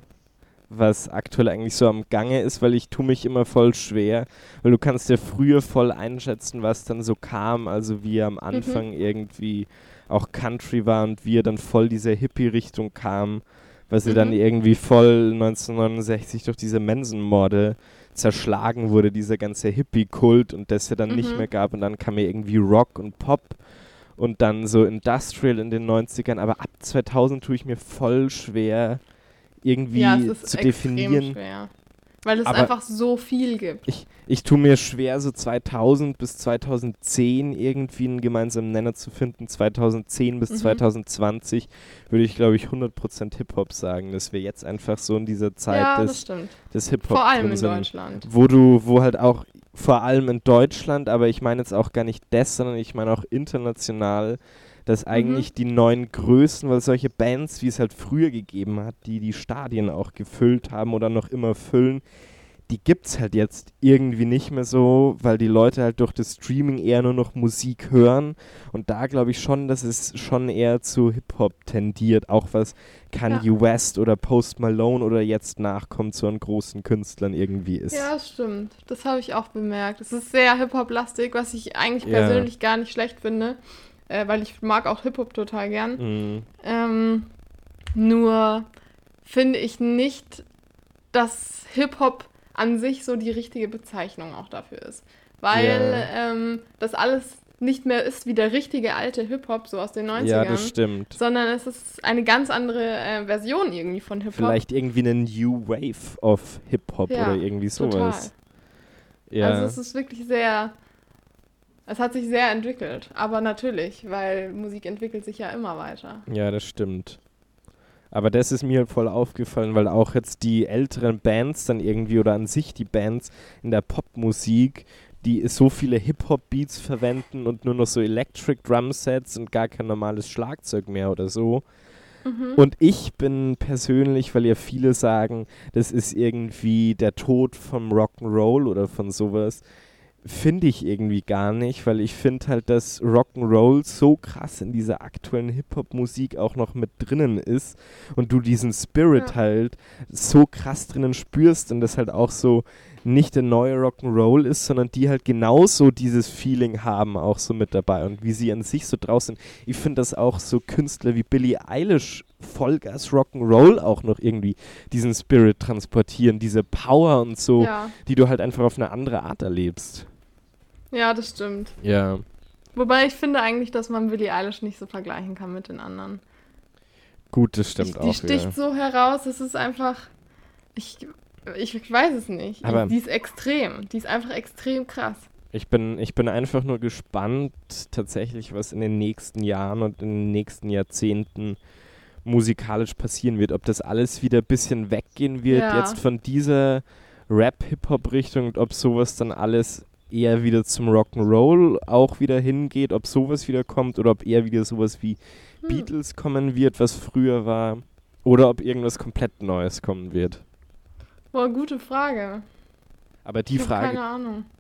Speaker 1: was aktuell eigentlich so am Gange ist? Weil ich tue mich immer voll schwer, weil du kannst ja früher voll einschätzen, was dann so kam, also wie am Anfang irgendwie auch Country war und wie er dann voll dieser Hippie-Richtung kam, weil sie dann
Speaker 2: Mhm.
Speaker 1: irgendwie voll 1969 durch diese Manson-Morde zerschlagen wurde, dieser ganze Hippie-Kult und das ja dann nicht
Speaker 2: Mhm.
Speaker 1: mehr gab und dann kam ja irgendwie Rock und Pop und dann so Industrial in den 90ern, aber ab 2000 tue ich mir voll schwer, irgendwie
Speaker 2: ja,
Speaker 1: zu definieren.
Speaker 2: schwer. Weil es
Speaker 1: Aber-
Speaker 2: einfach so viel gibt.
Speaker 1: Ich, ich tue mir schwer, so 2000 bis 2010 irgendwie einen gemeinsamen Nenner zu finden. 2010 bis
Speaker 2: Mhm.
Speaker 1: 2020 würde ich, glaube ich, 100% Hip-Hop sagen, dass wir jetzt einfach so in dieser Zeit
Speaker 2: ja,
Speaker 1: des, des Hip-Hop
Speaker 2: Vor allem
Speaker 1: drin
Speaker 2: in
Speaker 1: sind.
Speaker 2: Deutschland.
Speaker 1: Wo du, wo halt auch vor allem in Deutschland, aber ich meine jetzt auch gar nicht das, sondern ich meine auch international, dass eigentlich die neuen Größen, weil solche Bands, wie es halt früher gegeben hat, die die Stadien auch gefüllt haben oder noch immer füllen, die gibt's halt jetzt irgendwie nicht mehr so, weil die Leute halt durch das Streaming eher nur noch Musik hören und da glaube ich schon, dass es schon eher zu Hip-Hop tendiert, auch was Kanye West oder Post Malone oder jetzt nachkommt zu an großen Künstlern irgendwie ist.
Speaker 2: Ja, das stimmt. Das habe ich auch bemerkt. Es ist sehr Hip-Hop-lastig, was ich eigentlich
Speaker 1: Ja.
Speaker 2: persönlich gar nicht schlecht finde, äh, weil ich mag auch Hip-Hop total gern.
Speaker 1: Mhm.
Speaker 2: Ähm, nur finde ich nicht, dass Hip-Hop an sich so die richtige Bezeichnung auch dafür ist. Weil ähm, das alles nicht mehr ist wie der richtige alte Hip-Hop, so aus den 90ern.
Speaker 1: Ja, das stimmt.
Speaker 2: sondern es ist eine ganz andere äh, Version irgendwie von Hip-Hop.
Speaker 1: Vielleicht irgendwie eine New Wave of Hip-Hop
Speaker 2: Ja,
Speaker 1: oder irgendwie sowas. Ja.
Speaker 2: Also es ist wirklich sehr, es hat sich sehr entwickelt. Aber natürlich, weil Musik entwickelt sich ja immer weiter.
Speaker 1: ja, das stimmt. Aber das ist mir voll aufgefallen, weil auch jetzt die älteren Bands dann irgendwie oder an sich die Bands in der Popmusik, die so viele Hip-Hop-Beats verwenden und nur noch so Electric Drum Sets und gar kein normales Schlagzeug mehr oder so.
Speaker 2: Mhm.
Speaker 1: Und ich bin persönlich, weil ja viele sagen, das ist irgendwie der Tod vom Rock'n'Roll oder von sowas, finde ich irgendwie gar nicht, weil ich finde halt, dass Rock'n'Roll so krass in dieser aktuellen Hip-Hop-Musik auch noch mit drinnen ist und du diesen Spirit
Speaker 2: Ja.
Speaker 1: halt so krass drinnen spürst und das halt auch so nicht der neue Rock'n'Roll ist, sondern die halt genauso dieses Feeling haben, auch so mit dabei und wie sie an sich so draußen. Ich finde, dass auch so Künstler wie Billie Eilish Vollgas Rock'n'Roll auch noch irgendwie diesen Spirit transportieren, diese Power und so,
Speaker 2: Ja.
Speaker 1: die du halt einfach auf eine andere Art erlebst.
Speaker 2: Ja, das stimmt.
Speaker 1: Ja.
Speaker 2: Wobei ich finde eigentlich, dass man Billie Eilish nicht so vergleichen kann mit den anderen.
Speaker 1: Gut, das stimmt
Speaker 2: die,
Speaker 1: auch.
Speaker 2: die sticht
Speaker 1: ja.
Speaker 2: so heraus, es ist einfach. Ich, ich weiß es nicht.
Speaker 1: Aber-
Speaker 2: die ist extrem. Die ist einfach extrem krass.
Speaker 1: Ich bin, ich bin einfach nur gespannt, tatsächlich, was in den nächsten Jahren und in den nächsten Jahrzehnten musikalisch passieren wird. Ob das alles wieder ein bisschen weggehen wird,
Speaker 2: Ja.
Speaker 1: jetzt von dieser Rap-Hip-Hop-Richtung und ob sowas dann alles eher wieder zum Rock'n'Roll auch wieder hingeht, ob sowas wieder kommt oder ob eher wieder sowas wie
Speaker 2: Hm.
Speaker 1: Beatles kommen wird, was früher war, oder ob irgendwas komplett Neues kommen wird.
Speaker 2: Boah, gute Frage.
Speaker 1: Aber die Frage,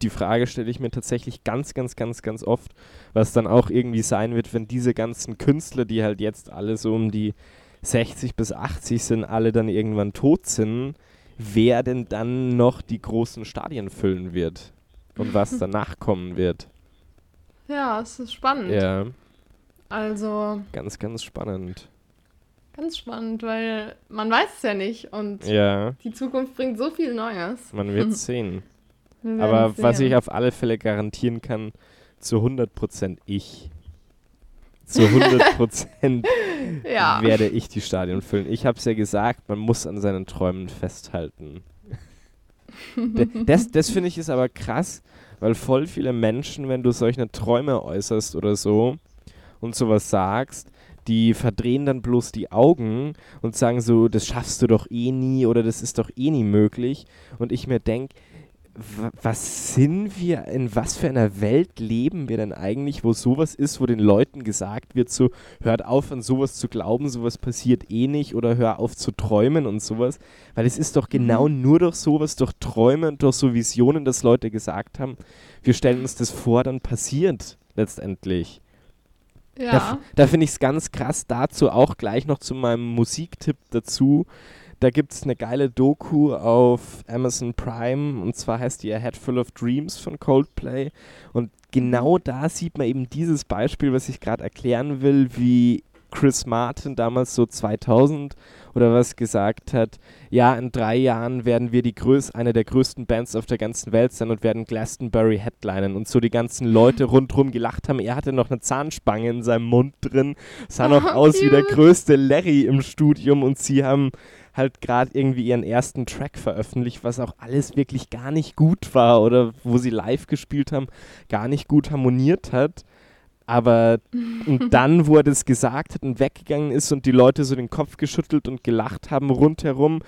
Speaker 1: die Frage stelle ich mir tatsächlich ganz, ganz, ganz, ganz oft, was dann auch irgendwie sein wird, wenn diese ganzen Künstler, die halt jetzt alle so um die 60 bis 80 sind, alle dann irgendwann tot sind, wer denn dann noch die großen Stadien füllen wird und was danach kommen wird.
Speaker 2: Ja, es ist spannend.
Speaker 1: Ja,
Speaker 2: Also
Speaker 1: Ganz, ganz spannend.
Speaker 2: ganz spannend, weil man weiß es ja nicht und
Speaker 1: Ja,
Speaker 2: die Zukunft bringt so viel Neues.
Speaker 1: man wird [LAUGHS] sehen.
Speaker 2: Wir
Speaker 1: Aber
Speaker 2: sehen.
Speaker 1: was ich auf alle Fälle garantieren kann, zu 100% ich. Zu 100% [LAUGHS]
Speaker 2: ja.
Speaker 1: werde ich die Stadien füllen. Ich habe es ja gesagt, man muss an seinen Träumen festhalten. [LAUGHS] Das das finde ich ist aber krass, weil voll viele Menschen, wenn du solche Träume äußerst oder so und sowas sagst, die verdrehen dann bloß die Augen und sagen so, das schaffst du doch eh nie oder das ist doch eh nie möglich. Und ich mir denke, was sind wir, in was für einer Welt leben wir denn eigentlich, wo sowas ist, wo den Leuten gesagt wird, so hört auf an sowas zu glauben, sowas passiert eh nicht oder hör auf zu träumen und sowas, weil es ist doch genau nur durch sowas, durch Träume und durch so Visionen, dass Leute gesagt haben, wir stellen uns das vor, dann passiert letztendlich. Da,
Speaker 2: ja.
Speaker 1: da finde ich es ganz krass. Dazu auch gleich noch zu meinem Musiktipp dazu. Da gibt es eine geile Doku auf Amazon Prime und zwar heißt die A Head Full of Dreams von Coldplay. Und genau da sieht man eben dieses Beispiel, was ich gerade erklären will, wie Chris Martin damals so 2000 oder was gesagt hat, ja, in drei Jahren werden wir die größ eine der größten Bands auf der ganzen Welt sein und werden Glastonbury headlinen und so die ganzen Leute [LAUGHS] rundherum gelacht haben. Er hatte noch eine Zahnspange in seinem Mund drin, sah noch
Speaker 2: Oh,
Speaker 1: aus wie der
Speaker 2: cute.
Speaker 1: größte Larry im Studium und sie haben halt gerade irgendwie ihren ersten Track veröffentlicht, was auch alles wirklich gar nicht gut war oder wo sie live gespielt haben, gar nicht gut harmoniert hat. Aber [LAUGHS] und dann, wo er das gesagt hat und weggegangen ist und die Leute so den Kopf geschüttelt und gelacht haben rundherum,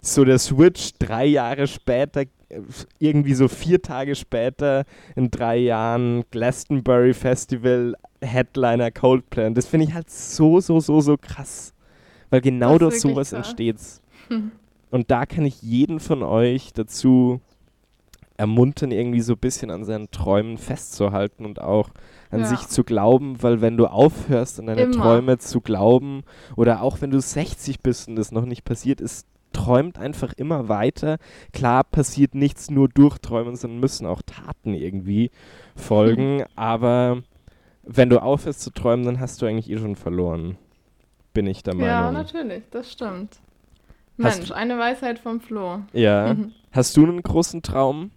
Speaker 1: so der Switch drei Jahre später, äh, irgendwie so vier Tage später, in drei Jahren Glastonbury Festival, Headliner Coldplay. Und das finde ich halt so, so, so, so krass. Weil genau durch sowas
Speaker 2: krass.
Speaker 1: entsteht's. Und da kann ich jeden von euch dazu ermuntern, irgendwie so ein bisschen an seinen Träumen festzuhalten und auch an
Speaker 2: Ja.
Speaker 1: sich zu glauben, weil wenn du aufhörst, an deine
Speaker 2: Immer.
Speaker 1: Träume zu glauben oder auch wenn du 60 bist und das noch nicht passiert ist, träumt einfach immer weiter. Klar passiert nichts nur durch Träumen, sondern müssen auch Taten irgendwie folgen, [LAUGHS] aber wenn du aufhörst zu träumen, dann hast du eigentlich eh schon verloren. Bin ich der
Speaker 2: ja,
Speaker 1: Meinung.
Speaker 2: natürlich, das stimmt.
Speaker 1: Hast
Speaker 2: Mensch, eine Weisheit vom Flo.
Speaker 1: Ja. [LAUGHS] Hast du einen großen Traum,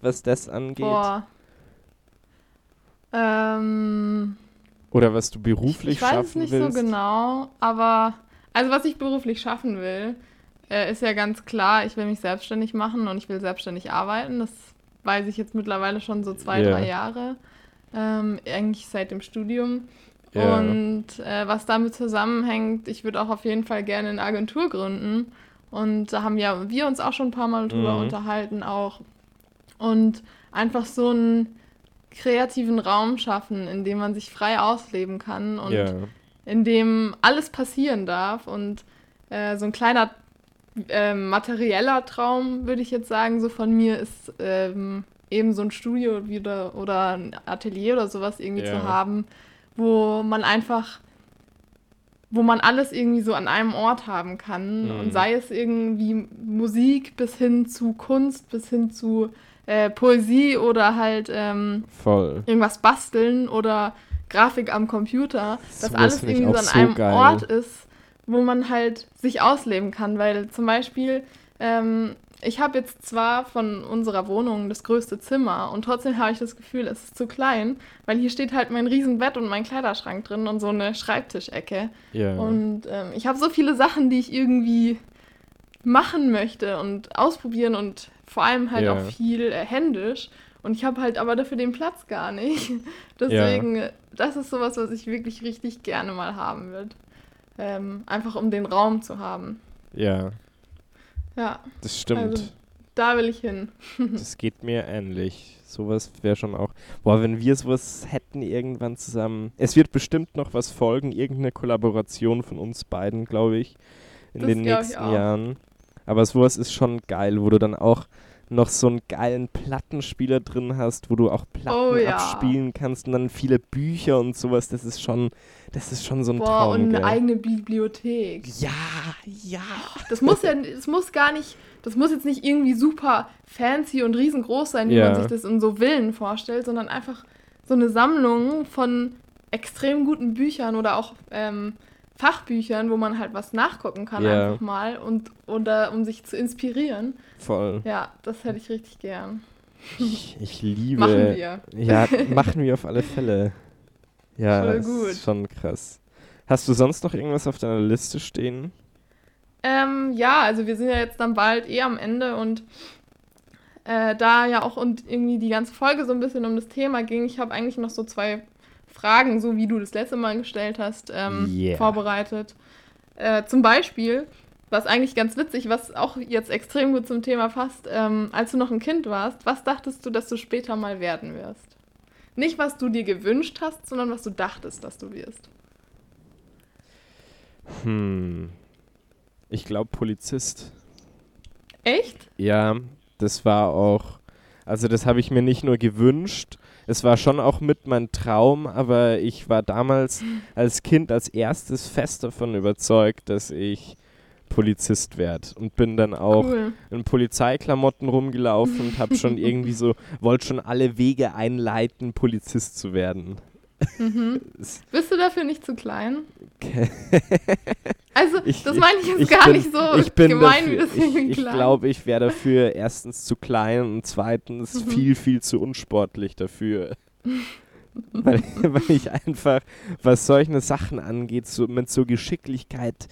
Speaker 1: was das angeht?
Speaker 2: Boah. Ähm,
Speaker 1: Oder was du beruflich
Speaker 2: ich weiß es
Speaker 1: schaffen
Speaker 2: nicht
Speaker 1: willst?
Speaker 2: so genau, aber also was ich beruflich schaffen will, äh, ist ja ganz klar, ich will mich selbstständig machen und ich will selbstständig arbeiten. Das weiß ich jetzt mittlerweile schon so zwei,
Speaker 1: Ja.
Speaker 2: drei Jahre. Ähm, eigentlich seit dem Studium.
Speaker 1: Ja.
Speaker 2: Und äh, was damit zusammenhängt, ich würde auch auf jeden Fall gerne eine Agentur gründen. Und da haben ja wir uns auch schon ein paar Mal drüber
Speaker 1: Mhm.
Speaker 2: unterhalten auch. Und einfach so einen kreativen Raum schaffen, in dem man sich frei ausleben kann und
Speaker 1: ja.
Speaker 2: in dem alles passieren darf. Und äh, so ein kleiner ähm, materieller Traum, würde ich jetzt sagen, so von mir ist ähm, eben so ein Studio wieder oder ein Atelier oder sowas irgendwie
Speaker 1: Ja.
Speaker 2: zu haben, wo man einfach, wo man alles irgendwie so an einem Ort haben kann.
Speaker 1: Mhm.
Speaker 2: Und sei es irgendwie Musik bis hin zu Kunst, bis hin zu äh, Poesie oder halt ähm, irgendwas basteln oder Grafik am Computer, dass
Speaker 1: Sowas
Speaker 2: alles irgendwie so an
Speaker 1: so
Speaker 2: einem
Speaker 1: geil.
Speaker 2: Ort ist, wo man halt sich ausleben kann. Weil zum Beispiel, ähm, ich habe jetzt zwar von unserer Wohnung das größte Zimmer und trotzdem habe ich das Gefühl, es ist zu klein, weil hier steht halt mein Riesenbett und mein Kleiderschrank drin und so eine Schreibtischecke.
Speaker 1: Ja.
Speaker 2: Und ähm, ich habe so viele Sachen, die ich irgendwie machen möchte und ausprobieren und vor allem halt
Speaker 1: Ja.
Speaker 2: auch viel äh, händisch. Und ich habe halt aber dafür den Platz gar nicht. [LAUGHS] Deswegen, äh, das ist sowas, was ich wirklich richtig gerne mal haben würde. Ähm, einfach um den Raum zu haben.
Speaker 1: ja,
Speaker 2: Ja,
Speaker 1: das stimmt.
Speaker 2: Also- da will ich hin. [LAUGHS]
Speaker 1: das geht mir ähnlich. Sowas wäre schon auch. Boah, wenn wir sowas hätten irgendwann zusammen. Es wird bestimmt noch was folgen, irgendeine Kollaboration von uns beiden, glaube ich, in
Speaker 2: Das
Speaker 1: den nächsten. Jahren. Aber sowas ist schon geil, wo du dann auch noch so einen geilen Plattenspieler drin hast, wo du auch Platten
Speaker 2: Oh ja.
Speaker 1: abspielen kannst und dann viele Bücher und sowas. Das ist schon, das ist schon so ein
Speaker 2: Boah,
Speaker 1: Traum.
Speaker 2: und eine
Speaker 1: gell?
Speaker 2: eigene Bibliothek.
Speaker 1: Ja, ja.
Speaker 2: Das muss ja, das muss gar nicht, das muss jetzt nicht irgendwie super fancy und riesengroß sein, wie
Speaker 1: Ja.
Speaker 2: man sich das in so Villen vorstellt, sondern einfach so eine Sammlung von extrem guten Büchern oder auch ähm, Fachbüchern, wo man halt was nachgucken kann
Speaker 1: Ja.
Speaker 2: einfach mal und oder um sich zu inspirieren.
Speaker 1: Voll.
Speaker 2: Ja, das hätte ich richtig gern.
Speaker 1: Ich, ich liebe.
Speaker 2: Machen wir.
Speaker 1: Ja, [LAUGHS] machen wir auf alle Fälle. Ja,
Speaker 2: Voll
Speaker 1: das
Speaker 2: gut.
Speaker 1: ist schon krass. Hast du sonst noch irgendwas auf deiner Liste stehen?
Speaker 2: Ähm, ja, also wir sind ja jetzt dann bald eh am Ende und äh, da ja auch und irgendwie die ganze Folge so ein bisschen um das Thema ging, ich habe eigentlich noch so zwei Fragen, so wie du das letzte Mal gestellt hast, ähm,
Speaker 1: Yeah.
Speaker 2: vorbereitet. Äh, zum Beispiel, was eigentlich ganz witzig, was auch jetzt extrem gut zum Thema passt, ähm, als du noch ein Kind warst, was dachtest du, dass du später mal werden wirst? Nicht, was du dir gewünscht hast, sondern was du dachtest, dass du wirst.
Speaker 1: Hm. Ich glaube Polizist.
Speaker 2: Echt?
Speaker 1: Ja, das war auch. Also das habe ich mir nicht nur gewünscht. Es war schon auch mit mein Traum, aber ich war damals als Kind als erstes fest davon überzeugt, dass ich Polizist werde und bin dann auch
Speaker 2: Cool.
Speaker 1: in Polizeiklamotten rumgelaufen und habe schon [LAUGHS] irgendwie so, wollte schon alle Wege einleiten, Polizist zu werden.
Speaker 2: Mhm. [LAUGHS] Bist du dafür nicht zu klein? [LAUGHS] Also,
Speaker 1: Ich-
Speaker 2: das meine ich jetzt
Speaker 1: ich
Speaker 2: gar
Speaker 1: bin-
Speaker 2: nicht so
Speaker 1: ich bin
Speaker 2: gemein,
Speaker 1: dafür,
Speaker 2: wie das
Speaker 1: ich,
Speaker 2: irgendwie
Speaker 1: ich glaube, ich wäre dafür erstens zu klein und zweitens
Speaker 2: Mhm.
Speaker 1: viel, viel zu unsportlich dafür. [LAUGHS] weil, weil ich einfach, was solche Sachen angeht, so mit so Geschicklichkeit,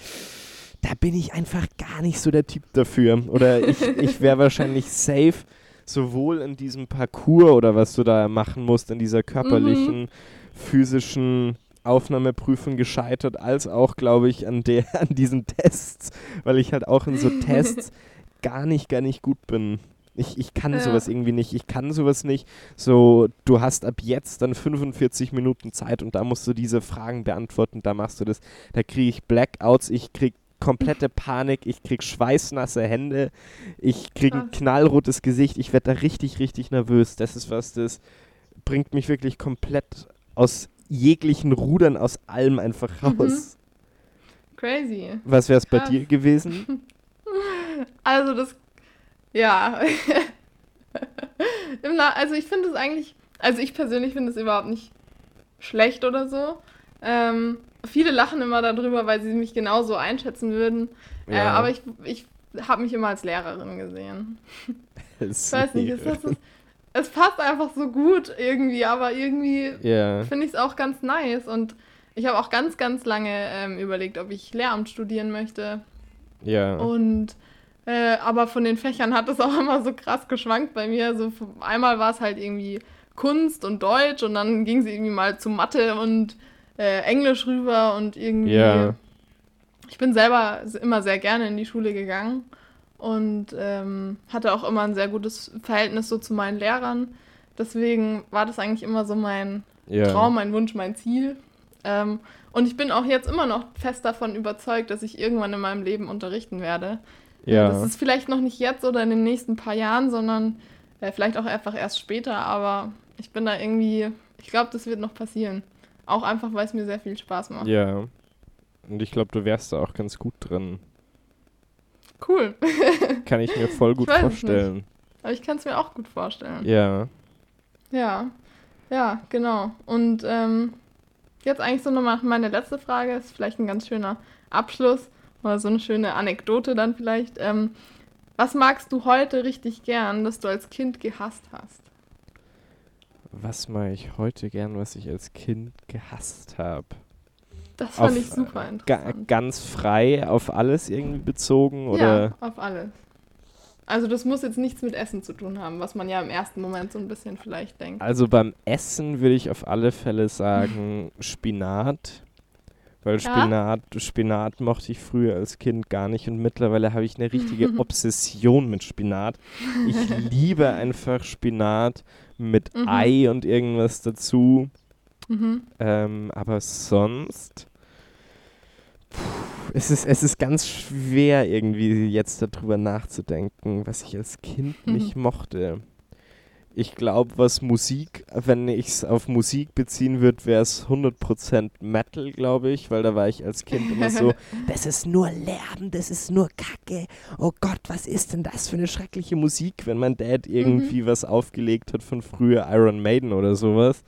Speaker 1: da bin ich einfach gar nicht so der Typ dafür. Oder ich, ich wäre wahrscheinlich safe, sowohl in diesem Parcours oder was du da machen musst, in dieser körperlichen, physischen Aufnahmeprüfung gescheitert, als auch, glaube ich, an, der, [LAUGHS] an diesen Tests, weil ich halt auch in so Tests [LAUGHS] gar nicht, gar nicht gut bin. Ich, ich kann
Speaker 2: Ja.
Speaker 1: sowas irgendwie nicht. Ich kann sowas nicht. So, du hast ab jetzt dann 45 Minuten Zeit und da musst du diese Fragen beantworten. Da machst du das. Da kriege ich Blackouts, ich kriege komplette [LAUGHS] Panik, ich kriege schweißnasse Hände, ich kriege ein knallrotes Gesicht. Ich werde da richtig, richtig nervös. Das ist was, das bringt mich wirklich komplett aus jeglichen Rudern, aus allem einfach
Speaker 2: Mhm.
Speaker 1: raus.
Speaker 2: Crazy.
Speaker 1: Was wäre es bei dir gewesen? [LAUGHS]
Speaker 2: Also, das. Ja. [LAUGHS] Also, ich finde es eigentlich. Also, ich persönlich finde es überhaupt nicht schlecht oder so. Ähm, viele lachen immer darüber, weil sie mich genauso einschätzen würden. Äh,
Speaker 1: Ja.
Speaker 2: aber ich, ich habe mich immer als Lehrerin gesehen. [LAUGHS] Ich weiß nicht, ist, es passt einfach so gut irgendwie, aber irgendwie
Speaker 1: Ja.
Speaker 2: finde ich es auch ganz nice. Und ich habe auch ganz, ganz lange ähm, überlegt, ob ich Lehramt studieren möchte.
Speaker 1: Ja.
Speaker 2: Und äh, aber von den Fächern hat es [LAUGHS] auch immer so krass geschwankt bei mir. So f- einmal war es halt irgendwie Kunst und Deutsch und dann ging es irgendwie mal zu Mathe und äh, Englisch rüber und irgendwie.
Speaker 1: Ja.
Speaker 2: Ich bin selber immer sehr gerne in die Schule gegangen und ähm, hatte auch immer ein sehr gutes Verhältnis so zu meinen Lehrern. Deswegen war das eigentlich immer so mein
Speaker 1: ja.
Speaker 2: Traum, mein Wunsch, mein Ziel. Ähm, und ich bin auch jetzt immer noch fest davon überzeugt, dass ich irgendwann in meinem Leben unterrichten werde.
Speaker 1: Ja.
Speaker 2: Das ist vielleicht noch nicht jetzt oder in den nächsten paar Jahren, sondern äh, vielleicht auch einfach erst später. Aber ich bin da irgendwie, ich glaube, das wird noch passieren. Auch einfach, weil es mir sehr viel Spaß macht.
Speaker 1: Ja. Und ich glaube, du wärst da auch ganz gut drin.
Speaker 2: Cool. [LAUGHS]
Speaker 1: Kann ich mir voll gut vorstellen.
Speaker 2: Aber ich kann es mir auch gut vorstellen.
Speaker 1: Ja.
Speaker 2: Ja, ja, genau. Und ähm, jetzt eigentlich so nochmal meine letzte Frage, ist vielleicht ein ganz schöner Abschluss oder so eine schöne Anekdote dann vielleicht. Ähm, was magst du heute richtig gern, das du als Kind gehasst hast?
Speaker 1: Was mache ich heute gern, was ich als Kind gehasst habe?
Speaker 2: Das fand
Speaker 1: Auf,
Speaker 2: ich super
Speaker 1: Ga
Speaker 2: interessant.
Speaker 1: ganz frei auf alles irgendwie bezogen oder?
Speaker 2: Ja, auf alles. Also das muss jetzt nichts mit Essen zu tun haben, was man ja im ersten Moment so ein bisschen vielleicht denkt.
Speaker 1: Also beim Essen würde ich auf alle Fälle sagen [LAUGHS] Spinat. Weil
Speaker 2: Ja?
Speaker 1: Spinat, Spinat mochte ich früher als Kind gar nicht und mittlerweile habe ich eine richtige [LAUGHS] Obsession mit Spinat. Ich [LAUGHS] liebe einfach Spinat mit
Speaker 2: Mhm.
Speaker 1: Ei und irgendwas dazu.
Speaker 2: Mhm.
Speaker 1: Ähm, aber sonst. Puh, es, ist, es ist ganz schwer, irgendwie jetzt darüber nachzudenken, was ich als Kind
Speaker 2: Mhm. [LAUGHS]
Speaker 1: nicht mochte. Ich glaube, was Musik, wenn ich es auf Musik beziehen würde, wäre es 100% Metal, glaube ich, weil da war ich als Kind immer so, [LAUGHS] das ist nur Lärm, das ist nur Kacke. Oh Gott, was ist denn das für eine schreckliche Musik, wenn mein Dad irgendwie was aufgelegt hat von früher Iron Maiden oder sowas.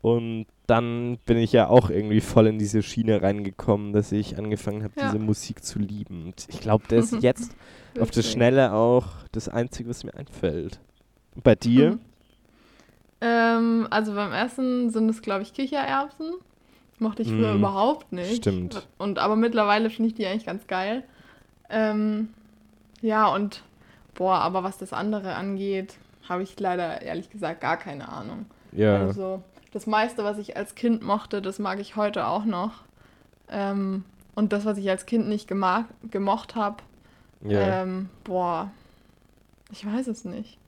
Speaker 1: Und dann bin ich ja auch irgendwie voll in diese Schiene reingekommen, dass ich angefangen habe,
Speaker 2: Ja.
Speaker 1: diese Musik zu lieben. Und ich glaube, das ist [LAUGHS] jetzt auf der
Speaker 2: Witzig.
Speaker 1: Schnelle auch das Einzige, was mir einfällt. Bei dir?
Speaker 2: Mhm. Ähm, also beim Essen sind es, glaube ich, Kichererbsen. Mochte ich früher
Speaker 1: Mm,
Speaker 2: überhaupt nicht.
Speaker 1: stimmt.
Speaker 2: Und aber mittlerweile finde ich die eigentlich ganz geil. Ähm, ja, und boah, aber was das andere angeht, habe ich leider ehrlich gesagt gar keine Ahnung.
Speaker 1: Ja.
Speaker 2: Also das meiste, was ich als Kind mochte, das mag ich heute auch noch. Ähm, und das, was ich als Kind nicht gemocht habe,
Speaker 1: ja.
Speaker 2: ähm, boah, ich weiß es nicht.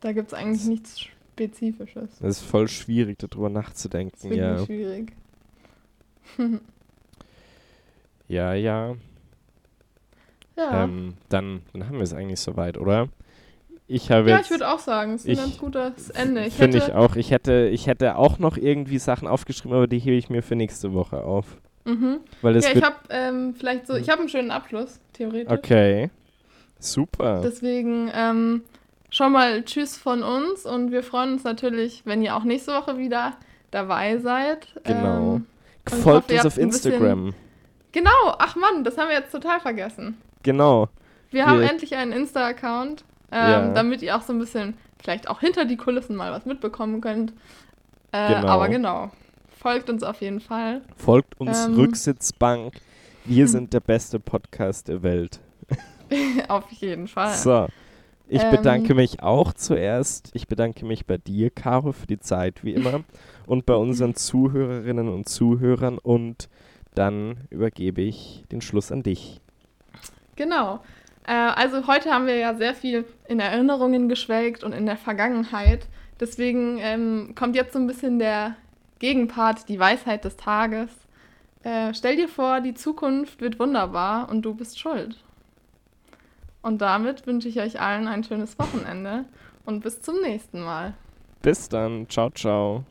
Speaker 2: Da gibt es eigentlich nichts Spezifisches.
Speaker 1: Das ist voll schwierig, darüber
Speaker 2: Das
Speaker 1: nachzudenken.
Speaker 2: ist wirklich
Speaker 1: Ja.
Speaker 2: schwierig. [LAUGHS]
Speaker 1: ja, ja.
Speaker 2: Ja,
Speaker 1: Ähm, dann, dann haben wir es eigentlich soweit, oder? Ich habe
Speaker 2: ja
Speaker 1: jetzt.
Speaker 2: ich würde auch sagen, es ist
Speaker 1: ich-
Speaker 2: ein ganz gutes Ende. Ich
Speaker 1: Finde
Speaker 2: hätte,
Speaker 1: ich auch. Ich hätte, ich hätte auch noch irgendwie Sachen aufgeschrieben, aber die hebe ich mir für nächste Woche auf.
Speaker 2: Mhm.
Speaker 1: Weil es
Speaker 2: Ja, ich habe ähm, vielleicht so, ich habe einen schönen Abschluss, theoretisch.
Speaker 1: Okay. Super.
Speaker 2: Deswegen ähm, schon mal Tschüss von uns und wir freuen uns natürlich, wenn ihr auch nächste Woche wieder dabei seid.
Speaker 1: Genau.
Speaker 2: Ähm,
Speaker 1: Folgt
Speaker 2: hoffe,
Speaker 1: uns auf
Speaker 2: ein bisschen-
Speaker 1: Instagram.
Speaker 2: genau, ach Mann, das haben wir jetzt total vergessen.
Speaker 1: Genau.
Speaker 2: Wir haben
Speaker 1: Wir-
Speaker 2: endlich einen Insta-Account, ähm,
Speaker 1: Ja.
Speaker 2: damit ihr auch so ein bisschen vielleicht auch hinter die Kulissen mal was mitbekommen könnt. Äh,
Speaker 1: Genau.
Speaker 2: Aber genau, folgt uns auf jeden Fall.
Speaker 1: Folgt uns
Speaker 2: Ähm.
Speaker 1: Rücksitzbank. Wir [LAUGHS] sind der beste Podcast der Welt. [LAUGHS]
Speaker 2: auf jeden Fall.
Speaker 1: So. Ich
Speaker 2: Ähm.
Speaker 1: bedanke mich auch zuerst. Ich bedanke mich bei dir, Caro, für die Zeit, wie immer. [LAUGHS] und bei unseren Zuhörerinnen und Zuhörern. Und dann übergebe ich den Schluss an dich.
Speaker 2: Genau. Äh, also heute haben wir ja sehr viel in Erinnerungen geschwelgt und in der Vergangenheit. Deswegen ähm, kommt jetzt so ein bisschen der Gegenpart, die Weisheit des Tages. Äh, stell dir vor, die Zukunft wird wunderbar und du bist schuld. Und damit wünsche ich euch allen ein schönes Wochenende und bis zum nächsten Mal.
Speaker 1: Bis dann. Ciao, ciao.